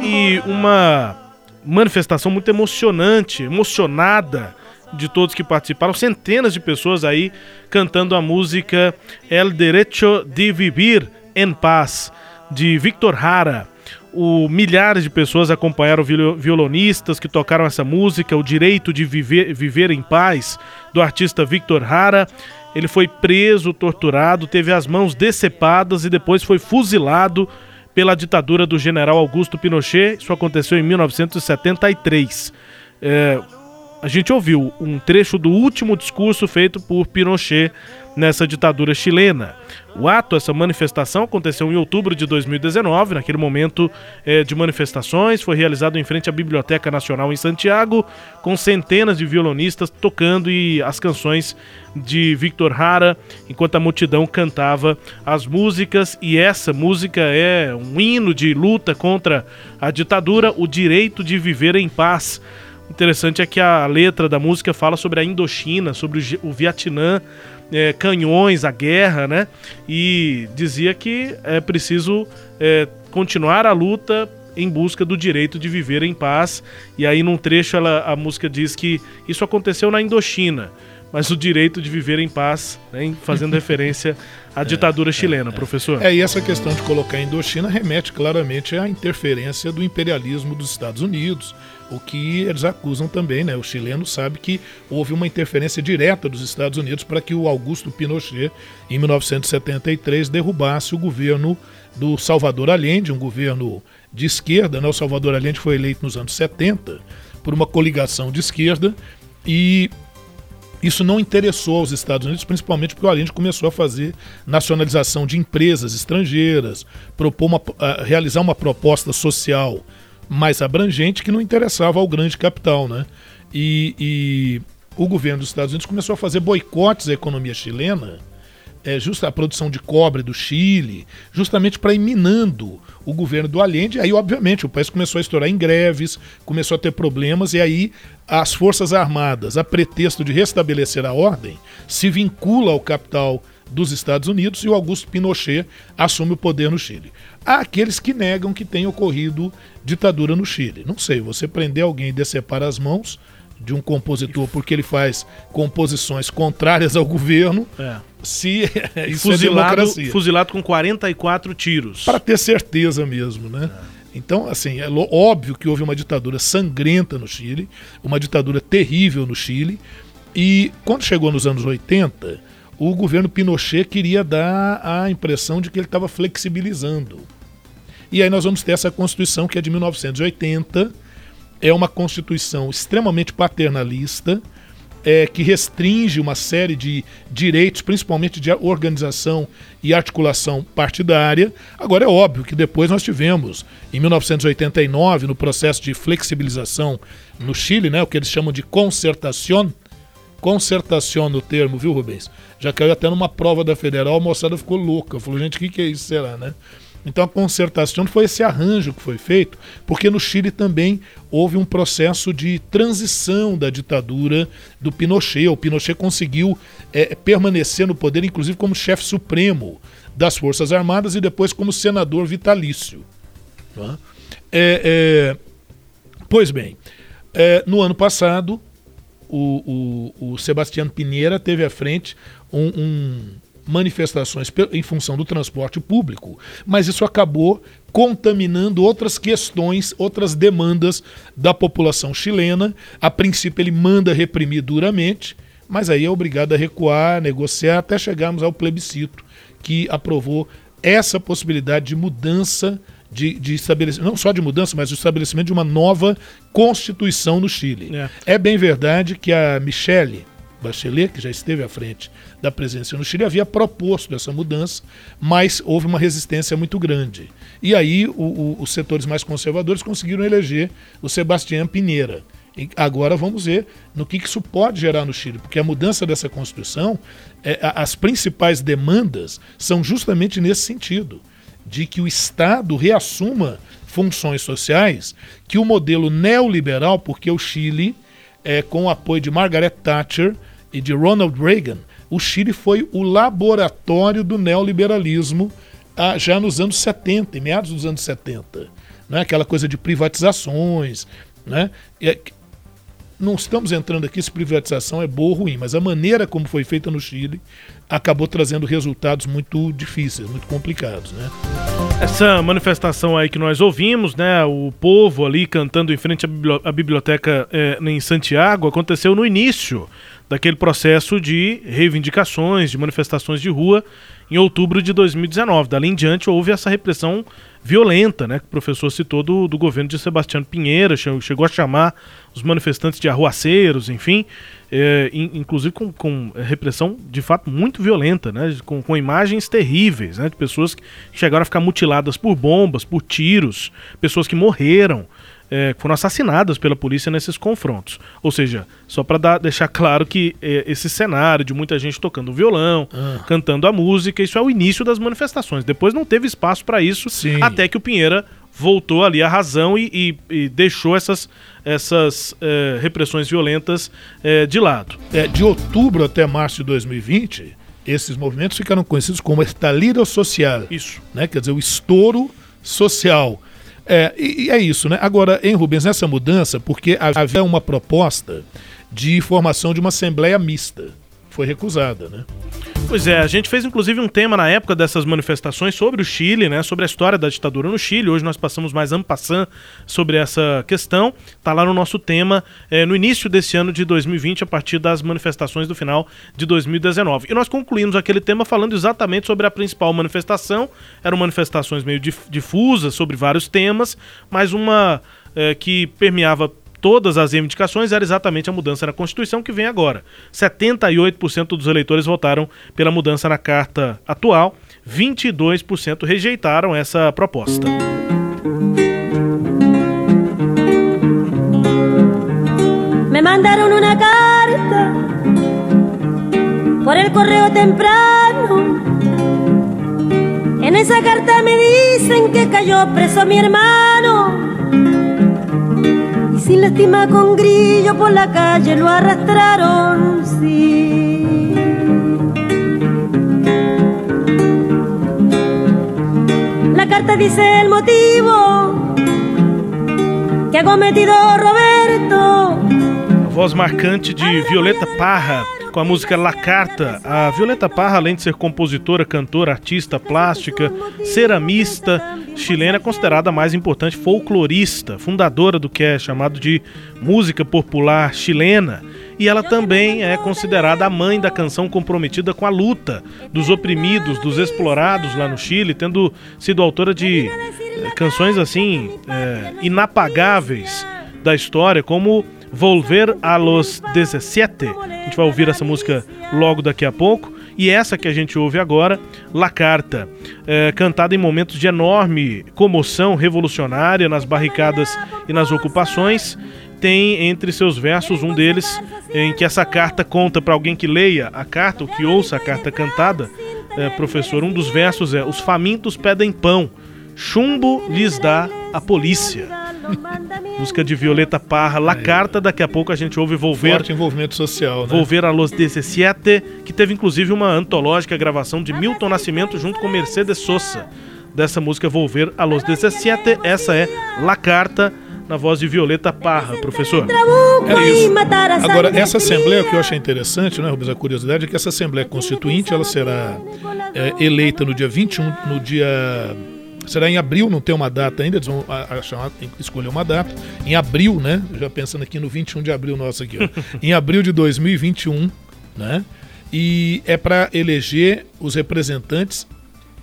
S1: E uma manifestação muito emocionante, emocionada de todos que participaram, centenas de pessoas aí cantando a música El Derecho de Vivir en Paz, de Victor Hara. O, milhares de pessoas acompanharam viol- violonistas que tocaram essa música, O Direito de Viver, Viver em Paz, do artista Victor Hara. Ele foi preso, torturado, teve as mãos decepadas e depois foi fuzilado pela ditadura do general Augusto Pinochet. Isso aconteceu em 1973. É, a gente ouviu um trecho do último discurso feito por Pinochet nessa ditadura chilena. O ato, essa manifestação, aconteceu em outubro de 2019. Naquele momento eh, de manifestações, foi realizado em frente à Biblioteca Nacional em Santiago, com centenas de violonistas tocando e as canções de Victor Hara, enquanto a multidão cantava as músicas. E essa música é um hino de luta contra a ditadura, o direito de viver em paz. Interessante é que a letra da música fala sobre a Indochina, sobre o, Vietnã, é, canhões, a guerra, né? E dizia que é preciso é, continuar a luta em busca do direito de viver em paz. E aí, num trecho, ela, a música diz que isso aconteceu na Indochina, mas o direito de viver em paz, né, fazendo referência à ditadura chilena, professor.
S3: É, e essa questão de colocar a Indochina remete claramente à interferência do imperialismo dos Estados Unidos, o que eles acusam também, né? O chileno sabe que houve uma interferência direta dos Estados Unidos para que o Augusto Pinochet, em 1973, derrubasse o governo do Salvador Allende, um governo de esquerda, né? O Salvador Allende foi eleito nos anos 70 por uma coligação de esquerda e isso não interessou aos Estados Unidos, principalmente porque o Allende começou a fazer nacionalização de empresas estrangeiras, propor uma, realizar uma proposta social mais abrangente que não interessava ao grande capital, né? E, e o governo dos Estados Unidos começou a fazer boicotes à economia chilena, é, justa a produção de cobre do Chile, justamente para ir minando o governo do Allende. Aí, obviamente, o país começou a estourar em greves, começou a ter problemas, e aí as Forças Armadas, a pretexto de restabelecer a ordem, se vincula ao capital dos Estados Unidos e o Augusto Pinochet assume o poder no Chile. Há aqueles que negam que tenha ocorrido ditadura no Chile. Não sei, você prender alguém e decepar as mãos de um compositor porque ele faz composições contrárias ao governo,
S1: É.
S3: se isso
S1: fuzilado,
S3: é
S1: fuzilado com 44 tiros.
S3: Para ter certeza mesmo, né? Então, assim, é óbvio que houve uma ditadura sangrenta no Chile, uma ditadura terrível no Chile, e quando chegou nos anos 80, o governo Pinochet queria dar a impressão de que ele estava flexibilizando. E aí nós vamos ter essa Constituição que é de 1980, é uma Constituição extremamente paternalista, é, que restringe uma série de direitos, principalmente de organização e articulação partidária. Agora, é óbvio que depois nós tivemos, em 1989, no processo de flexibilização no Chile, né, o que eles chamam de concertação, concertação no termo, viu, Rubens? Já caiu até numa prova da Federal, a moçada ficou louca. Falou, gente, o que, que é isso, será, né? Então a concertação foi esse arranjo que foi feito, porque no Chile também houve um processo de transição da ditadura do Pinochet. O Pinochet conseguiu eh, permanecer no poder, inclusive como chefe supremo das Forças Armadas e depois como senador vitalício. né? É, é, pois bem, é, no ano passado, o, o, o Sebastião Pinheira teve à frente um, um manifestações em função do transporte público, mas isso acabou contaminando outras questões, outras demandas da população chilena. A princípio ele manda reprimir duramente, mas aí é obrigado a recuar, negociar até chegarmos ao plebiscito que aprovou essa possibilidade de mudança de, de estabelecimento, não só de mudança, mas o estabelecimento de uma nova constituição no Chile.
S1: É.
S3: É bem verdade que a Michelle Bachelet, que já esteve à frente da presidência no Chile, havia proposto essa mudança, mas houve uma resistência muito grande. E aí o- o- os setores mais conservadores conseguiram eleger o Sebastião Pinheira. E agora vamos ver no que que isso pode gerar no Chile, porque a mudança dessa Constituição, é, as principais demandas são justamente nesse sentido, de que o Estado reassuma funções sociais, que o modelo neoliberal, porque o Chile, é, com o apoio de Margaret Thatcher e de Ronald Reagan, o Chile foi o laboratório do neoliberalismo ah, já nos anos 70, em meados dos anos 70. Né? Aquela coisa de privatizações. Né? É- não estamos entrando aqui se privatização é boa ou ruim, mas a maneira como foi feita no Chile acabou trazendo resultados muito difíceis, muito complicados. Né?
S1: Essa manifestação aí que nós ouvimos, né, o povo ali cantando em frente à bibli- à biblioteca eh, em Santiago, aconteceu no início daquele processo de reivindicações, de manifestações de rua em outubro de 2019. Dali em diante houve essa repressão violenta, né, que o professor citou do, do governo de Sebastião Pinheira, che- chegou a chamar os manifestantes de arruaceiros, enfim, in- inclusive com, com repressão de fato muito violenta, né, com, com imagens terríveis, né, de pessoas que chegaram a ficar mutiladas por bombas, por tiros, pessoas que morreram, eh, foram assassinadas pela polícia nesses confrontos. Ou seja, só para deixar claro que eh, esse cenário de muita gente tocando violão, cantando a música, isso é o início das manifestações. Depois não teve espaço para isso,
S3: Sim.
S1: até que o Pinheira voltou ali à razão e, e- e deixou essas, essas eh, repressões violentas eh, de lado.
S3: É, de outubro até março de 2020, esses movimentos ficaram conhecidos como estalido social.
S1: Isso.
S3: Né? Quer dizer, o estouro social. É, e, e é isso, né? Agora, em Rubens, nessa mudança, porque havia uma proposta de formação de uma assembleia mista. Foi recusada, né?
S1: Pois é, a gente fez inclusive um tema na época dessas manifestações sobre o Chile, né, sobre a história da ditadura no Chile. Hoje nós passamos mais en passant sobre essa questão. Tá lá no nosso tema eh, no início desse ano de 2020, a partir das manifestações do final de 2019. E nós concluímos aquele tema falando exatamente sobre a principal manifestação. Eram manifestações meio dif- difusas sobre vários temas, mas uma eh, que permeava todas as reivindicações era exatamente a mudança na Constituição que vem agora. 78% dos eleitores votaram pela mudança na carta atual, 22% rejeitaram essa proposta.
S11: Me mandaron una carta por el correo temprano. En esa carta me dicen que cayó preso mi hermano. Sin lástima con grillo por la calle lo arrastraron, sí. La carta dice el motivo que ha cometido Roberto.
S1: Voz marcante de Violeta Parra com a música La Carta. A Violeta Parra, além de ser compositora, cantora, artista plástica, ceramista chilena, é considerada a mais importante folclorista, fundadora do que é chamado de música popular chilena. E ela também é considerada a mãe da canção comprometida com a luta dos oprimidos, dos explorados lá no Chile, tendo sido autora de eh, canções assim é, inapagáveis da história, como Volver a los 17. A gente vai ouvir essa música logo daqui a pouco. E essa que a gente ouve agora, La Carta, é, cantada em momentos de enorme comoção revolucionária nas barricadas e nas ocupações, tem entre seus versos um deles em que essa carta conta para alguém que leia a carta, ou que ouça a carta cantada, é, professor, um dos versos é: Os famintos pedem pão, chumbo lhes dá a polícia. Música de Violeta Parra, La Carta, daqui a pouco a gente ouve Volver.
S3: Forte envolvimento social, né?
S1: Volver a los 17, que teve inclusive uma antológica gravação de Milton Nascimento junto com Mercedes Sosa. Dessa música Volver a los 17, essa é La Carta, na voz de Violeta Parra, professor.
S3: É isso. Agora, essa assembleia, o que eu achei interessante, né, Rubens, a curiosidade é que essa assembleia constituinte, ela será é, eleita no dia 21, no dia será em abril, não tem uma data ainda, eles vão achar, escolher uma data. Em abril, né? Já pensando aqui no 21 de abril nosso aqui, ó. em abril de 2021, né? E é para eleger os representantes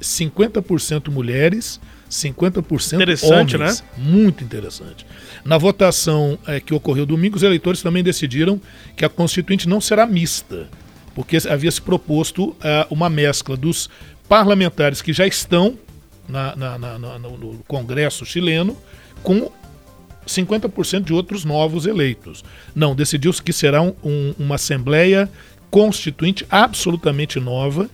S3: 50% mulheres, 50% interessante, homens. Né? Muito interessante. Na votação é, que ocorreu domingo, os eleitores também decidiram que a Constituinte não será mista, porque havia se proposto uh, uma mescla dos parlamentares que já estão na, na, na, no Congresso chileno com 50% de outros novos eleitos. Não, decidiu-se que será um, um, uma Assembleia Constituinte absolutamente nova,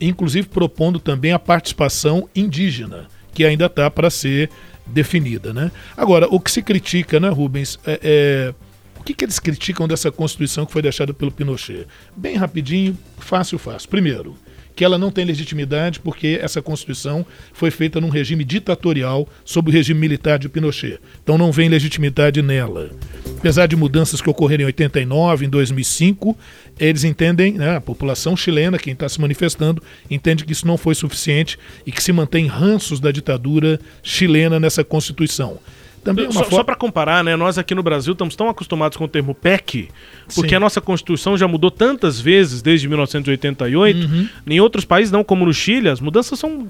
S3: inclusive propondo também a participação indígena, que ainda está para ser definida. Né? Agora, o que se critica, né, Rubens, é, é, o que, que eles criticam dessa Constituição que foi deixada pelo Pinochet? Bem rapidinho, fácil, fácil. Primeiro, que ela não tem legitimidade porque essa Constituição foi feita num regime ditatorial sob o regime militar de Pinochet. Então não vem legitimidade nela. Apesar de mudanças que ocorreram em 89, em 2005, eles entendem, né, a população chilena, quem está se manifestando, entende que isso não foi suficiente e que se mantém ranços da ditadura chilena nessa Constituição.
S1: Também é só, só para comparar, né? Nós aqui no Brasil estamos tão acostumados com o termo PEC, porque Sim. a nossa Constituição já mudou tantas vezes desde 1988. Uhum. Em outros países, não, como no Chile, as mudanças são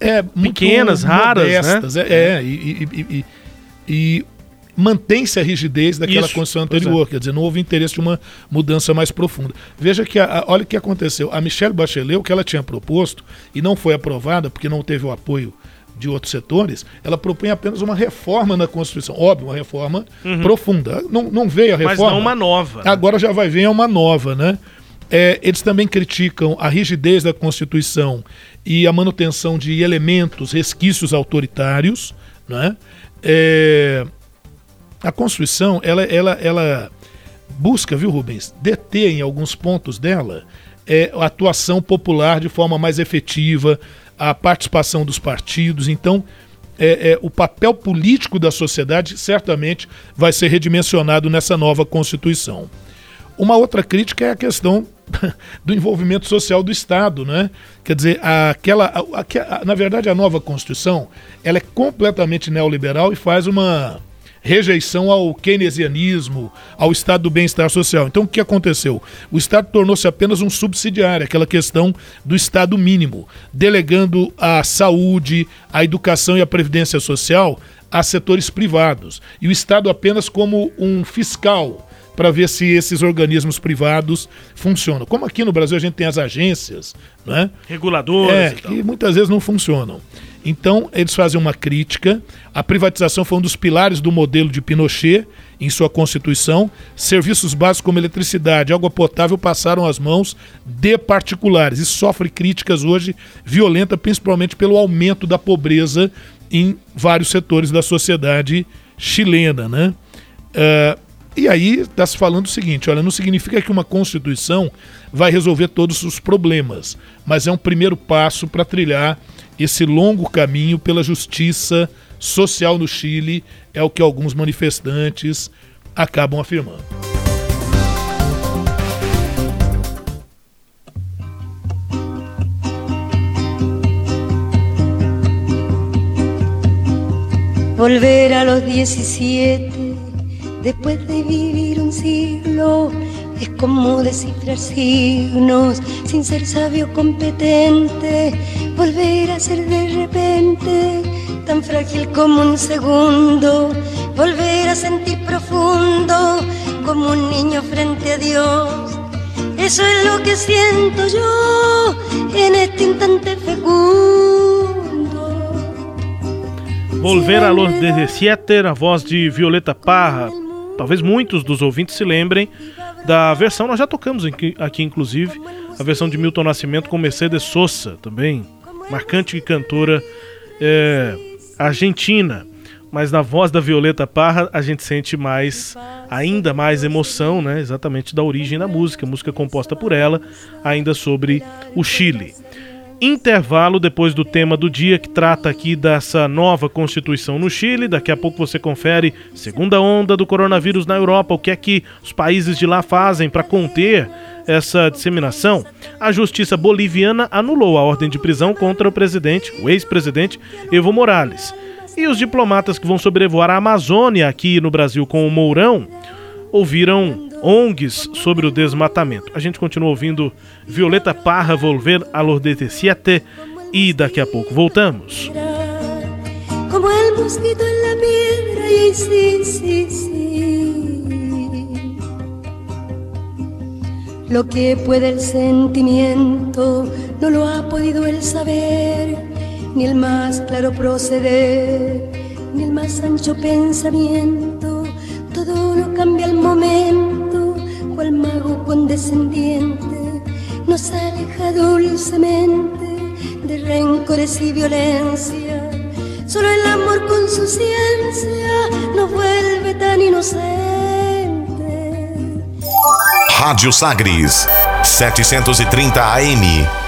S1: é, é pequenas, raras. Né? Modestas,
S3: né? É, é, e, e, e, e mantém-se a rigidez daquela Isso, Constituição é. anterior, é. quer dizer, não houve interesse de uma mudança mais profunda. Veja que, a, a, olha o que aconteceu, a Michelle Bachelet, o que ela tinha proposto, e não foi aprovada porque não teve o apoio de outros setores, ela propõe apenas uma reforma na Constituição. Óbvio, uma reforma uhum. profunda. Não, não veio a reforma. Mas
S1: não uma nova.
S3: Agora já vai vir uma nova, né? É, eles também criticam a rigidez da Constituição e a manutenção de elementos, resquícios autoritários. Né? É, a Constituição, ela, ela, ela busca, viu, Rubens, deter em alguns pontos dela é, a atuação popular de forma mais efetiva, a participação dos partidos. Então, é, é, o papel político da sociedade certamente vai ser redimensionado nessa nova Constituição. Uma outra crítica é a questão do envolvimento social do Estado, né? Quer dizer, aquela, a, a, na verdade, a nova Constituição ela é completamente neoliberal e faz uma rejeição ao keynesianismo, ao estado do bem-estar social. Então, o que aconteceu? O Estado tornou-se apenas um subsidiário, aquela questão do Estado mínimo, delegando a saúde, a educação e a previdência social a setores privados. E o Estado apenas como um fiscal para ver se esses organismos privados funcionam. Como aqui no Brasil a gente tem as agências, né?
S1: Reguladores.
S3: É, que muitas vezes não funcionam. Então, eles fazem uma crítica. A privatização foi um dos pilares do modelo de Pinochet em sua Constituição. Serviços básicos como eletricidade, água potável passaram às mãos de particulares e sofre críticas hoje violentas, principalmente pelo aumento da pobreza em vários setores da sociedade chilena, né? Uh, e aí está se falando o seguinte: olha, não significa que uma Constituição vai resolver todos os problemas, mas é um primeiro passo para trilhar esse longo caminho pela justiça social no Chile, é o que alguns manifestantes acabam afirmando.
S11: Volver a los 17 después de vivir un siglo es como descifrar signos sin ser sabio competente, volver a ser de repente tan frágil como un segundo, volver a sentir profundo como un niño frente a Dios. Eso es lo que siento yo en este instante fecundo.
S1: Volver a los 17, a voz de Violeta Parra. Talvez muitos dos ouvintes se lembrem da versão, nós já tocamos aqui, aqui inclusive, a versão de Milton Nascimento com Mercedes Sosa, também, marcante cantora é, argentina. Mas na voz da Violeta Parra a gente sente mais, ainda mais emoção, né? Exatamente da origem da música, música composta por ela, ainda sobre o Chile intervalo depois do tema do dia que trata aqui dessa nova constituição no Chile. Daqui a pouco você confere segunda onda do coronavírus na Europa, o que é que os países de lá fazem para conter essa disseminação. A justiça boliviana anulou a ordem de prisão contra o presidente, o ex-presidente Evo Morales. E os diplomatas que vão sobrevoar a Amazônia aqui no Brasil com o Mourão ouviram ONGs sobre o desmatamento. A gente continua ouvindo Violeta Parra Volver a los 17 e daqui a pouco voltamos.
S11: Como el mosquito en la piedra y sí, sí, sí. Lo que puede el sentimiento no lo ha podido el saber, ni el más claro proceder, ni el más ancho pensamiento. Cambia al momento, cual mago condescendiente nos aleja dulcemente de rencores y violencia. Solo el amor con su ciencia nos vuelve tan inocentes.
S5: Rádio Sagres, 730 AM.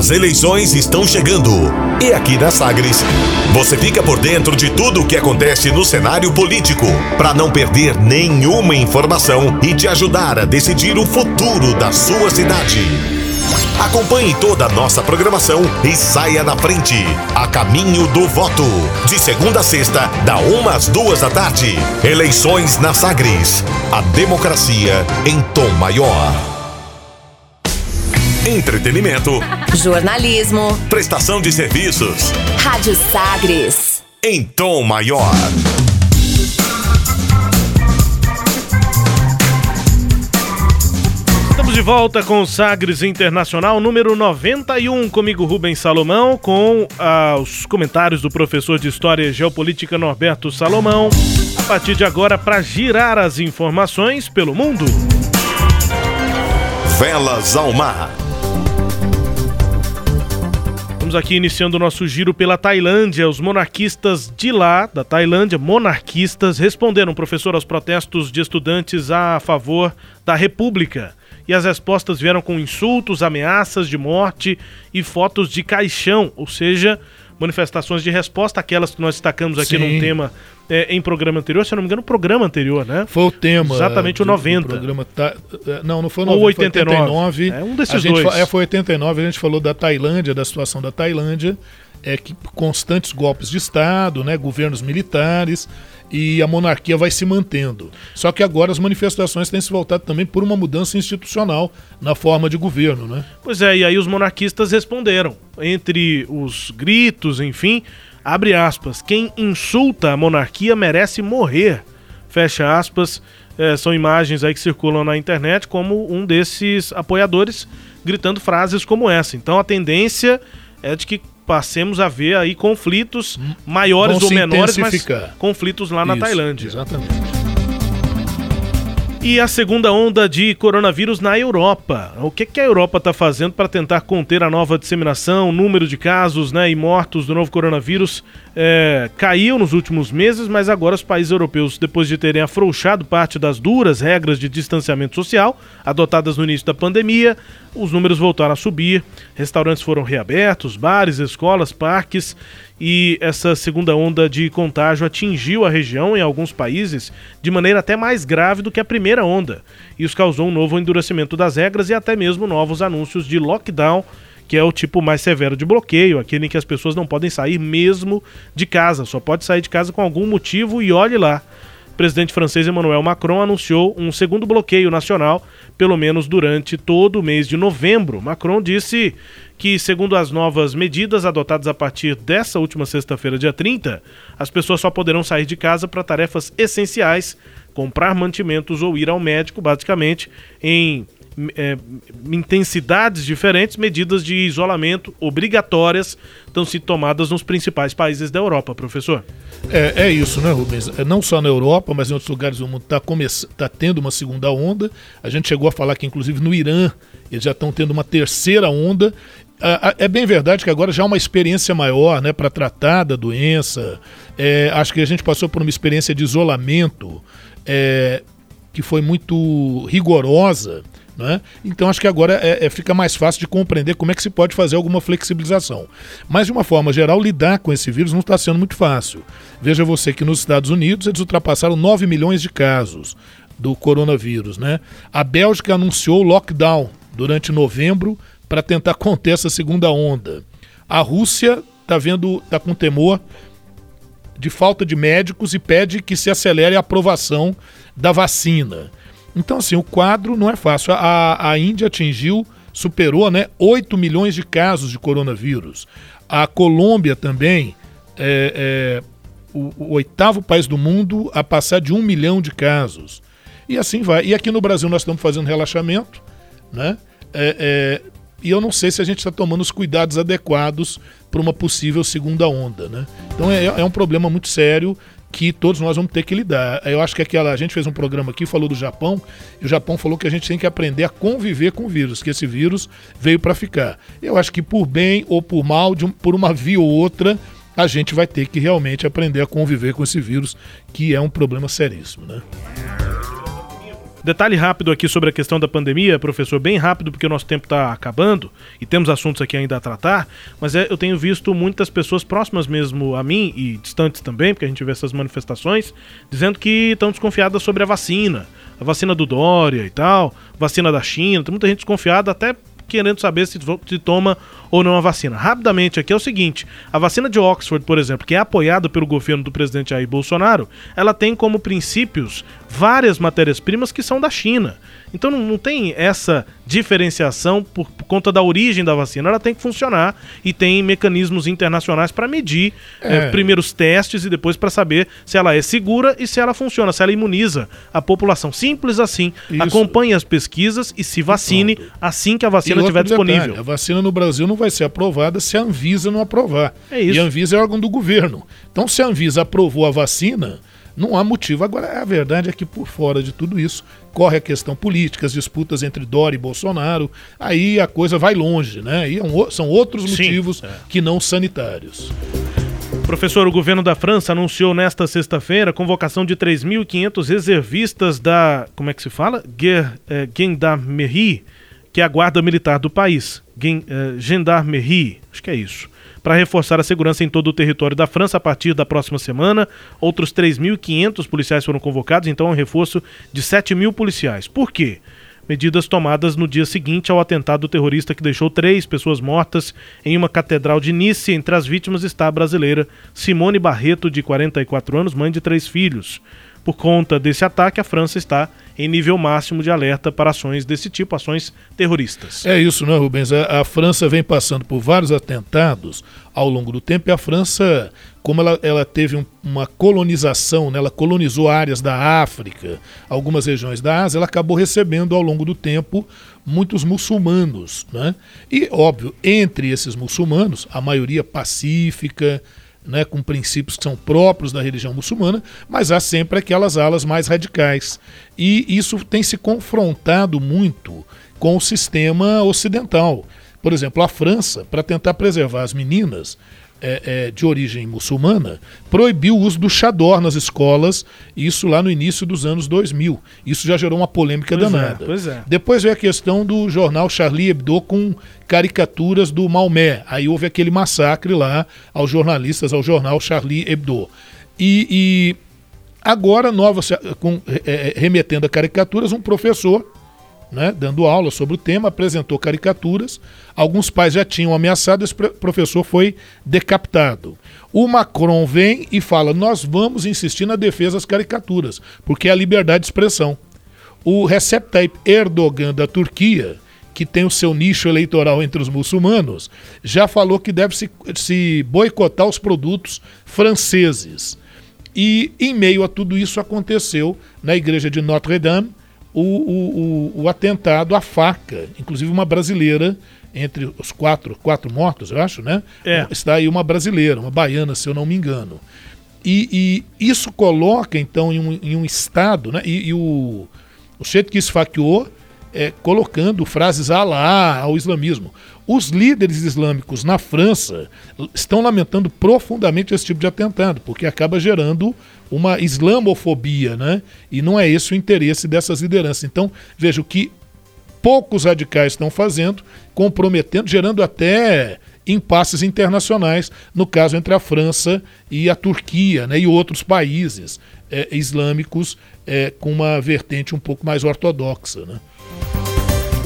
S5: As eleições estão chegando. E aqui na Sagres, você fica por dentro de tudo o que acontece no cenário político, para não perder nenhuma informação e te ajudar a decidir o futuro da sua cidade. Acompanhe toda a nossa programação e saia na frente, a caminho do voto. De segunda a sexta, da uma às duas da tarde. Eleições na Sagres. A democracia em tom maior. Entretenimento,
S2: Jornalismo.
S5: prestação de serviços
S2: Rádio Sagres.
S5: em tom maior.
S1: Estamos de volta com o Sagres Internacional número 91, comigo Rubens Salomão, com ah, os comentários do professor de História e Geopolítica Norberto Salomão. A partir de agora, para girar as informações pelo mundo.
S5: Velas ao mar.
S1: Estamos aqui iniciando o nosso giro pela Tailândia. Os monarquistas de lá, da Tailândia, monarquistas, responderam, professor, aos protestos de estudantes a favor da República. E as respostas vieram com insultos, ameaças de morte e fotos de caixão, ou seja, manifestações de resposta, aquelas que nós destacamos aqui
S3: Sim.
S1: num tema é, em programa anterior, se eu não me engano, programa anterior, né?
S3: Foi o tema.
S1: Exatamente o
S3: do- do
S1: 90.
S3: programa Ta- eh, Não, não foi o
S1: Ou
S3: 90,
S1: 89.
S3: foi 89.
S1: É um desses dois.
S3: fa- É, foi 89, a gente falou da Tailândia, da situação da Tailândia, é que constantes golpes de Estado, né, governos militares e a monarquia vai se mantendo. Só que agora as manifestações têm se voltado também por uma mudança institucional na forma de governo, né?
S1: Pois é, e aí os monarquistas responderam. Entre os gritos, enfim, abre aspas, quem insulta a monarquia merece morrer. Fecha aspas. É, são imagens aí que circulam na internet como um desses apoiadores gritando frases como essa. Então a tendência é de que passemos a ver aí conflitos maiores
S3: Vão
S1: ou menores, mas conflitos lá na
S3: Isso,
S1: Tailândia.
S3: Exatamente.
S1: E a segunda onda de coronavírus na Europa. O que, que a Europa está fazendo para tentar conter a nova disseminação, o número de casos né, e mortos do novo coronavírus é, caiu nos últimos meses, mas agora os países europeus, depois de terem afrouxado parte das duras regras de distanciamento social adotadas no início da pandemia, os números voltaram a subir, restaurantes foram reabertos, bares, escolas, parques e essa segunda onda de contágio atingiu a região em alguns países de maneira até mais grave do que a primeira onda. Isso causou um novo endurecimento das regras e até mesmo novos anúncios de lockdown, que é o tipo mais severo de bloqueio, aquele em que as pessoas não podem sair mesmo de casa, só pode sair de casa com algum motivo e olhe lá. O presidente francês Emmanuel Macron anunciou um segundo bloqueio nacional, pelo menos durante todo o mês de novembro. Macron disse que, segundo as novas medidas adotadas a partir dessa última sexta-feira, dia 30, as pessoas só poderão sair de casa para tarefas essenciais, comprar mantimentos ou ir ao médico, basicamente, em é, intensidades diferentes, medidas de isolamento obrigatórias estão sendo tomadas nos principais países da Europa, professor.
S3: É, é isso, né, Rubens? É, não só na Europa, mas em outros lugares do mundo está tá tendo uma segunda onda. A gente chegou a falar que, inclusive, no Irã, eles já estão tendo uma terceira onda. É bem verdade que agora já há uma experiência maior né, para tratar da doença. É, acho que a gente passou por uma experiência de isolamento é, que foi muito rigorosa. Né? Então acho que agora é, é, fica mais fácil de compreender como é que se pode fazer alguma flexibilização. Mas de uma forma geral, lidar com esse vírus não está sendo muito fácil. Veja você que nos Estados Unidos eles ultrapassaram 9 milhões de casos do coronavírus. Né? A Bélgica anunciou lockdown durante novembro para tentar conter essa segunda onda. A Rússia está vendo, está com temor de falta de médicos e pede que se acelere a aprovação da vacina. Então, assim, o quadro não é fácil. A, a Índia atingiu, superou né, 8 milhões de casos de coronavírus. A Colômbia também é, é o, o, oitavo país do mundo a passar de um milhão de casos. E assim vai. E aqui no Brasil nós estamos fazendo relaxamento, né? É, é, e eu não sei se a gente está tomando os cuidados adequados para uma possível segunda onda, né? Então é, é um problema muito sério que todos nós vamos ter que lidar. Eu acho que aquela a gente fez um programa aqui falou do Japão e o Japão falou que a gente tem que aprender a conviver com o vírus, que esse vírus veio para ficar. Eu acho que por bem ou por mal, um, por uma via ou outra, a gente vai ter que realmente aprender a conviver com esse vírus, que é um problema seríssimo, né?
S1: Detalhe rápido aqui sobre a questão da pandemia, professor, bem rápido porque o nosso tempo está acabando e temos assuntos aqui ainda a tratar, mas é, eu tenho visto muitas pessoas próximas mesmo a mim e distantes também, porque a gente vê essas manifestações, dizendo que estão desconfiadas sobre a vacina, a vacina do Dória e tal, vacina da China, tem muita gente desconfiada até querendo saber se, se toma ou não a vacina. Rapidamente aqui é o seguinte: a vacina de Oxford, por exemplo, que é apoiada pelo governo do presidente Jair Bolsonaro, ela tem como princípios várias matérias-primas que são da China. Então não, tem essa diferenciação por, por, conta da origem da vacina. Ela tem que funcionar e tem mecanismos internacionais para medir é. É, primeiros testes e depois para saber se ela é segura e se ela funciona, se ela imuniza a população. Simples assim. Isso. Acompanhe as pesquisas e se vacine Pronto. assim que a vacina estiver disponível.
S3: Detalhe, a vacina no Brasil não vai ser aprovada se a Anvisa não aprovar.
S1: É isso.
S3: E a Anvisa é órgão do governo. Então, se a Anvisa aprovou a vacina, não há motivo. Agora, a verdade é que por fora de tudo isso corre a questão política, as disputas entre Dória e Bolsonaro. Aí a coisa vai longe, né? Aí são outros motivos Sim, é. que não sanitários.
S1: Professor, o governo da França anunciou nesta sexta-feira a convocação de 3.500 reservistas da. Como é que se fala? Eh, Gendarmerie, que é a guarda militar do país. Eh, Gendarmerie, acho que é isso para reforçar a segurança em todo o território da França a partir da próxima semana. Outros 3.500 policiais foram convocados, então é um reforço de 7 mil policiais. Por quê? medidas tomadas no dia seguinte ao atentado terrorista que deixou três pessoas mortas em uma catedral de Nice. Entre as vítimas está a brasileira Simone Barreto, de 44 anos, mãe de três filhos. Por conta desse ataque, a França está em nível máximo de alerta para ações desse tipo, ações terroristas.
S3: É isso, né, Rubens? A, a, França vem passando por vários atentados ao longo do tempo e a França, como ela, ela teve um, uma colonização, né, ela colonizou áreas da África, algumas regiões da Ásia, ela acabou recebendo ao longo do tempo muitos muçulmanos. Né? E, óbvio, entre esses muçulmanos, a maioria pacífica, né, com princípios que são próprios da religião muçulmana, mas há sempre aquelas alas mais radicais. E isso tem se confrontado muito com o sistema ocidental. Por exemplo, a França, para tentar preservar as meninas, é, é, de origem muçulmana proibiu o uso do chador nas escolas, isso lá no início dos anos 2000. Isso já gerou uma polêmica
S1: pois é,
S3: danada.
S1: É, pois é.
S3: Depois veio a questão do jornal Charlie Hebdo com caricaturas do Maomé. Aí houve aquele massacre lá aos jornalistas, ao jornal Charlie Hebdo. E, e agora, nova, com, é, é, remetendo a caricaturas, um professor né, dando aula sobre o tema, apresentou caricaturas. Alguns pais já tinham ameaçado, esse professor foi decapitado. O Macron vem e fala: nós vamos insistir na defesa das caricaturas, porque é a liberdade de expressão. O Recep Tayyip Erdogan da Turquia, que tem o seu nicho eleitoral entre os muçulmanos, já falou que deve se, se boicotar os produtos franceses. E em meio a tudo isso aconteceu na igreja de Notre Dame o, o, o, o atentado à faca, inclusive uma brasileira entre os quatro, quatro mortos, eu acho, né?
S1: É.
S3: Está aí uma brasileira, uma baiana, se eu não me engano. E, e isso coloca, então, em um, em um estado, né? E, e o, o jeito que esfaqueou é, colocando frases a lá ao islamismo. Os líderes islâmicos na França estão lamentando profundamente esse tipo de atentado, porque acaba gerando uma islamofobia, né? E não é esse o interesse dessas lideranças. Então, veja o que poucos radicais estão fazendo, comprometendo, gerando até impasses internacionais, no caso entre a França e a Turquia, né? E outros países é, islâmicos é, com uma vertente um pouco mais ortodoxa, né?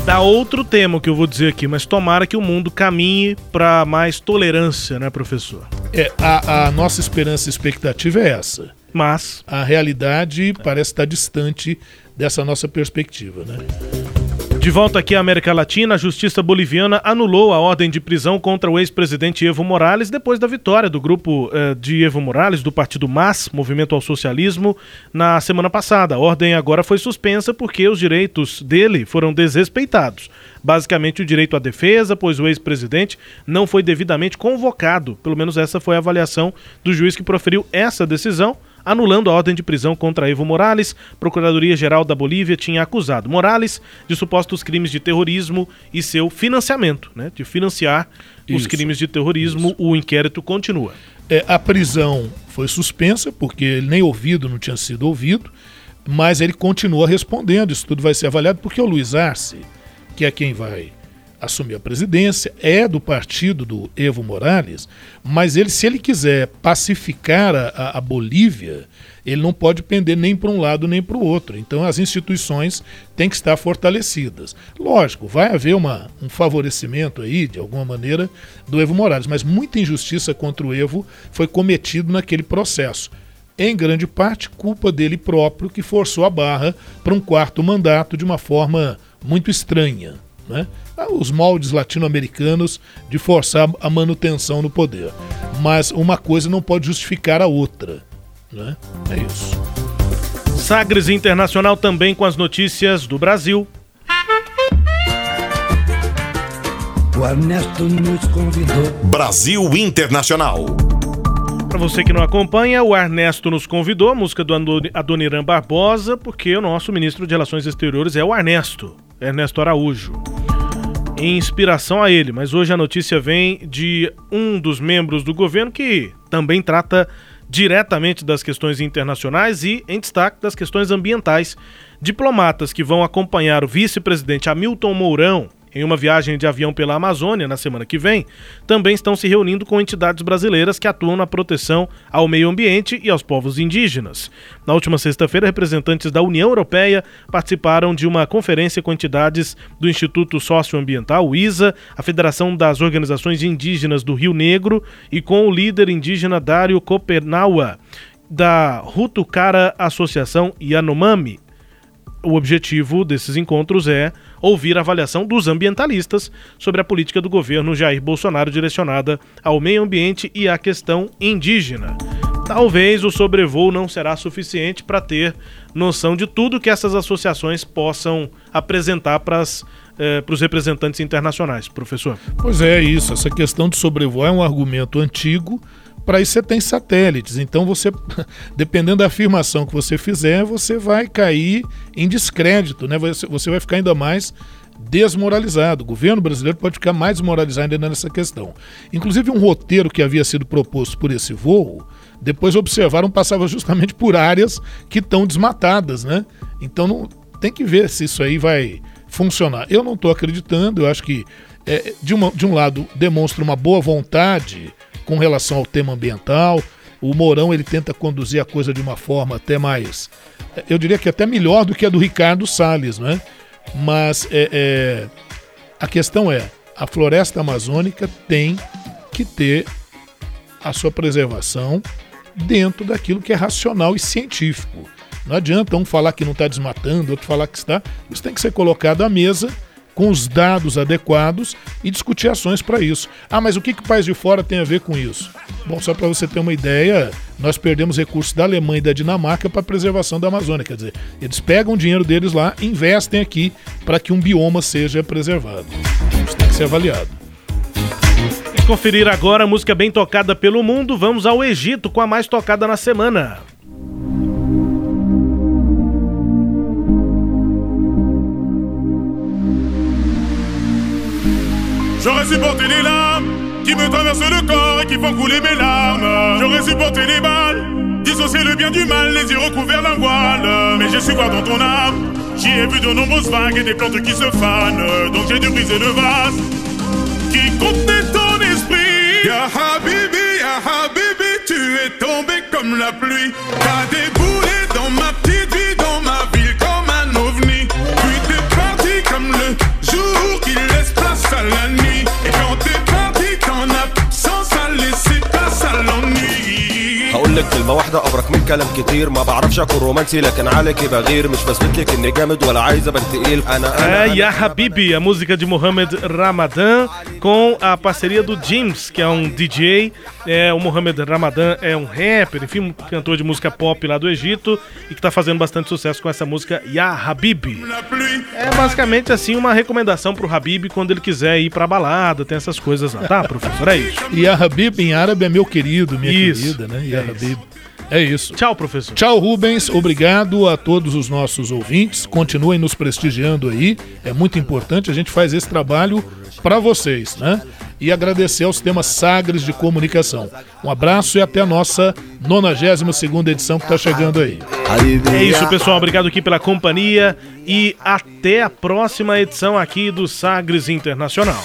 S1: Dá outro tema que eu vou dizer aqui, mas tomara que o mundo caminhe para mais tolerância, né, professor?
S3: É, a, a nossa esperança e expectativa é essa.
S1: Mas
S3: a realidade parece estar distante dessa nossa perspectiva, né?
S1: De volta aqui à América Latina, a justiça boliviana anulou a ordem de prisão contra o ex-presidente Evo Morales depois da vitória do grupo eh, de Evo Morales, do partido MAS, Movimento ao Socialismo, na semana passada. A ordem agora foi suspensa porque os direitos dele foram desrespeitados. Basicamente, o direito à defesa, pois o ex-presidente não foi devidamente convocado. Pelo menos essa foi a avaliação do juiz que proferiu essa decisão anulando a ordem de prisão contra Evo Morales. Procuradoria-Geral da Bolívia tinha acusado Morales de supostos crimes de terrorismo e seu financiamento, né, de financiar isso, os crimes de terrorismo. Isso. O inquérito continua.
S3: É, a prisão foi suspensa porque ele nem ouvido não tinha sido ouvido, mas ele continua respondendo. Isso tudo vai ser avaliado porque o Luiz Arce, que é quem vai assumir a presidência, é do partido do Evo Morales, mas ele, se ele quiser pacificar a, a Bolívia, ele não pode pender nem para um lado nem para o outro. Então as instituições têm que estar fortalecidas. Lógico, vai haver uma, um favorecimento aí, de alguma maneira, do Evo Morales, mas muita injustiça contra o Evo foi cometido naquele processo. Em grande parte, culpa dele próprio, que forçou a barra para um quarto mandato de uma forma muito estranha. Né? Ah, os moldes latino-americanos de forçar a manutenção no poder. Mas uma coisa não pode justificar a outra. Né? É isso.
S1: Sagres Internacional também com as notícias do Brasil.
S5: O Ernesto nos convidou. Brasil Internacional.
S1: Para você que não acompanha, o Ernesto nos convidou, a música do Adoniran Barbosa, porque o nosso ministro de Relações Exteriores é o Ernesto, Ernesto Araújo inspiração a ele, mas hoje a notícia vem de um dos membros do governo que também trata diretamente das questões internacionais e, em destaque, das questões ambientais. Diplomatas que vão acompanhar o vice-presidente Hamilton Mourão em uma viagem de avião pela Amazônia na semana que vem, também estão se reunindo com entidades brasileiras que atuam na proteção ao meio ambiente e aos povos indígenas. Na última sexta-feira, representantes da União Europeia participaram de uma conferência com entidades do Instituto Socioambiental, ISA, a Federação das Organizações Indígenas do Rio Negro e com o líder indígena Dário Copernaua, da Rutucara Associação Yanomami. O objetivo desses encontros é ouvir a avaliação dos ambientalistas sobre a política do governo Jair Bolsonaro direcionada ao meio ambiente e à questão indígena. Talvez o sobrevoo não será suficiente para ter noção de tudo que essas associações possam apresentar para eh, os representantes internacionais, professor.
S3: Pois é, isso. Essa questão de sobrevoo é um argumento antigo para isso você tem satélites. Então você, dependendo da afirmação que você fizer, você vai cair em descrédito, né? Você, você vai ficar ainda mais desmoralizado. O governo brasileiro pode ficar mais desmoralizado ainda nessa questão. Inclusive um roteiro que havia sido proposto por esse voo, depois observaram passava justamente por áreas que estão desmatadas, né? Então não, tem que ver se isso aí vai funcionar. Eu não estou acreditando. Eu acho que é, de, uma, de um lado demonstra uma boa vontade com relação ao tema ambiental. O Mourão ele tenta conduzir a coisa de uma forma até mais, eu diria que até melhor do que a do Ricardo Salles, né? Mas é, é, a questão é, a floresta amazônica tem que ter a sua preservação dentro daquilo que é racional e científico. Não adianta um falar que não está desmatando, outro falar que está. Isso tem que ser colocado à mesa com os dados adequados e discutir ações para isso. Ah, mas o que, que o país de fora tem a ver com isso? Bom, só para você ter uma ideia, nós perdemos recursos da Alemanha e da Dinamarca para a preservação da Amazônia. Quer dizer, eles pegam o dinheiro deles lá investem aqui para que um bioma seja preservado. Isso tem que ser avaliado.
S1: Conferir agora a música bem tocada pelo mundo. Vamos ao Egito com a mais tocada na semana.
S12: J'aurais supporté les larmes qui me traversent le corps et qui font couler mes larmes. J'aurais supporté les balles, dissocier le bien du mal, les yeux recouverts d'un voile. Mais j'ai su voir dans ton âme, j'y ai vu de nombreuses vagues et des plantes qui se fanent. Donc j'ai dû briser le vase qui contenait ton esprit. Ya Habibi, Ya Habibi, tu es tombé comme la pluie. T'as déboulé dans
S13: بقولك كلمة واحدة أبرك من كلام كتير. ما بعرفش أكون رومانسي لكن عليكي بغير. مش بثبتلك إني جامد ولا عايز أبقى تقيل. أنا أنا,
S1: آه، أنا, أنا يا حبيبي يا موزيكا دي محمد رمضان. Com a parceria do James, que é um DJ. É, o Mohamed Ramadan é um rapper, enfim, um cantor de música pop lá do Egito e que tá fazendo bastante sucesso com essa música Ya Habibi. É basicamente assim uma recomendação pro Habib quando ele quiser ir pra balada, tem essas coisas lá, tá, professor? É isso.
S3: E a Habib em árabe é meu querido, minha
S1: Isso.
S3: querida, né? E
S1: É
S3: Habib. É isso.
S1: Tchau, professor.
S3: Tchau, Rubens. Obrigado a todos os nossos ouvintes. Continuem nos prestigiando aí. É muito importante. A gente faz esse trabalho para vocês, né? E agradecer ao Sistema Sagres de Comunicação. Um abraço e até a nossa 92 edição que está chegando aí.
S1: É isso, pessoal. Obrigado aqui pela companhia e até a próxima edição aqui do Sagres Internacional.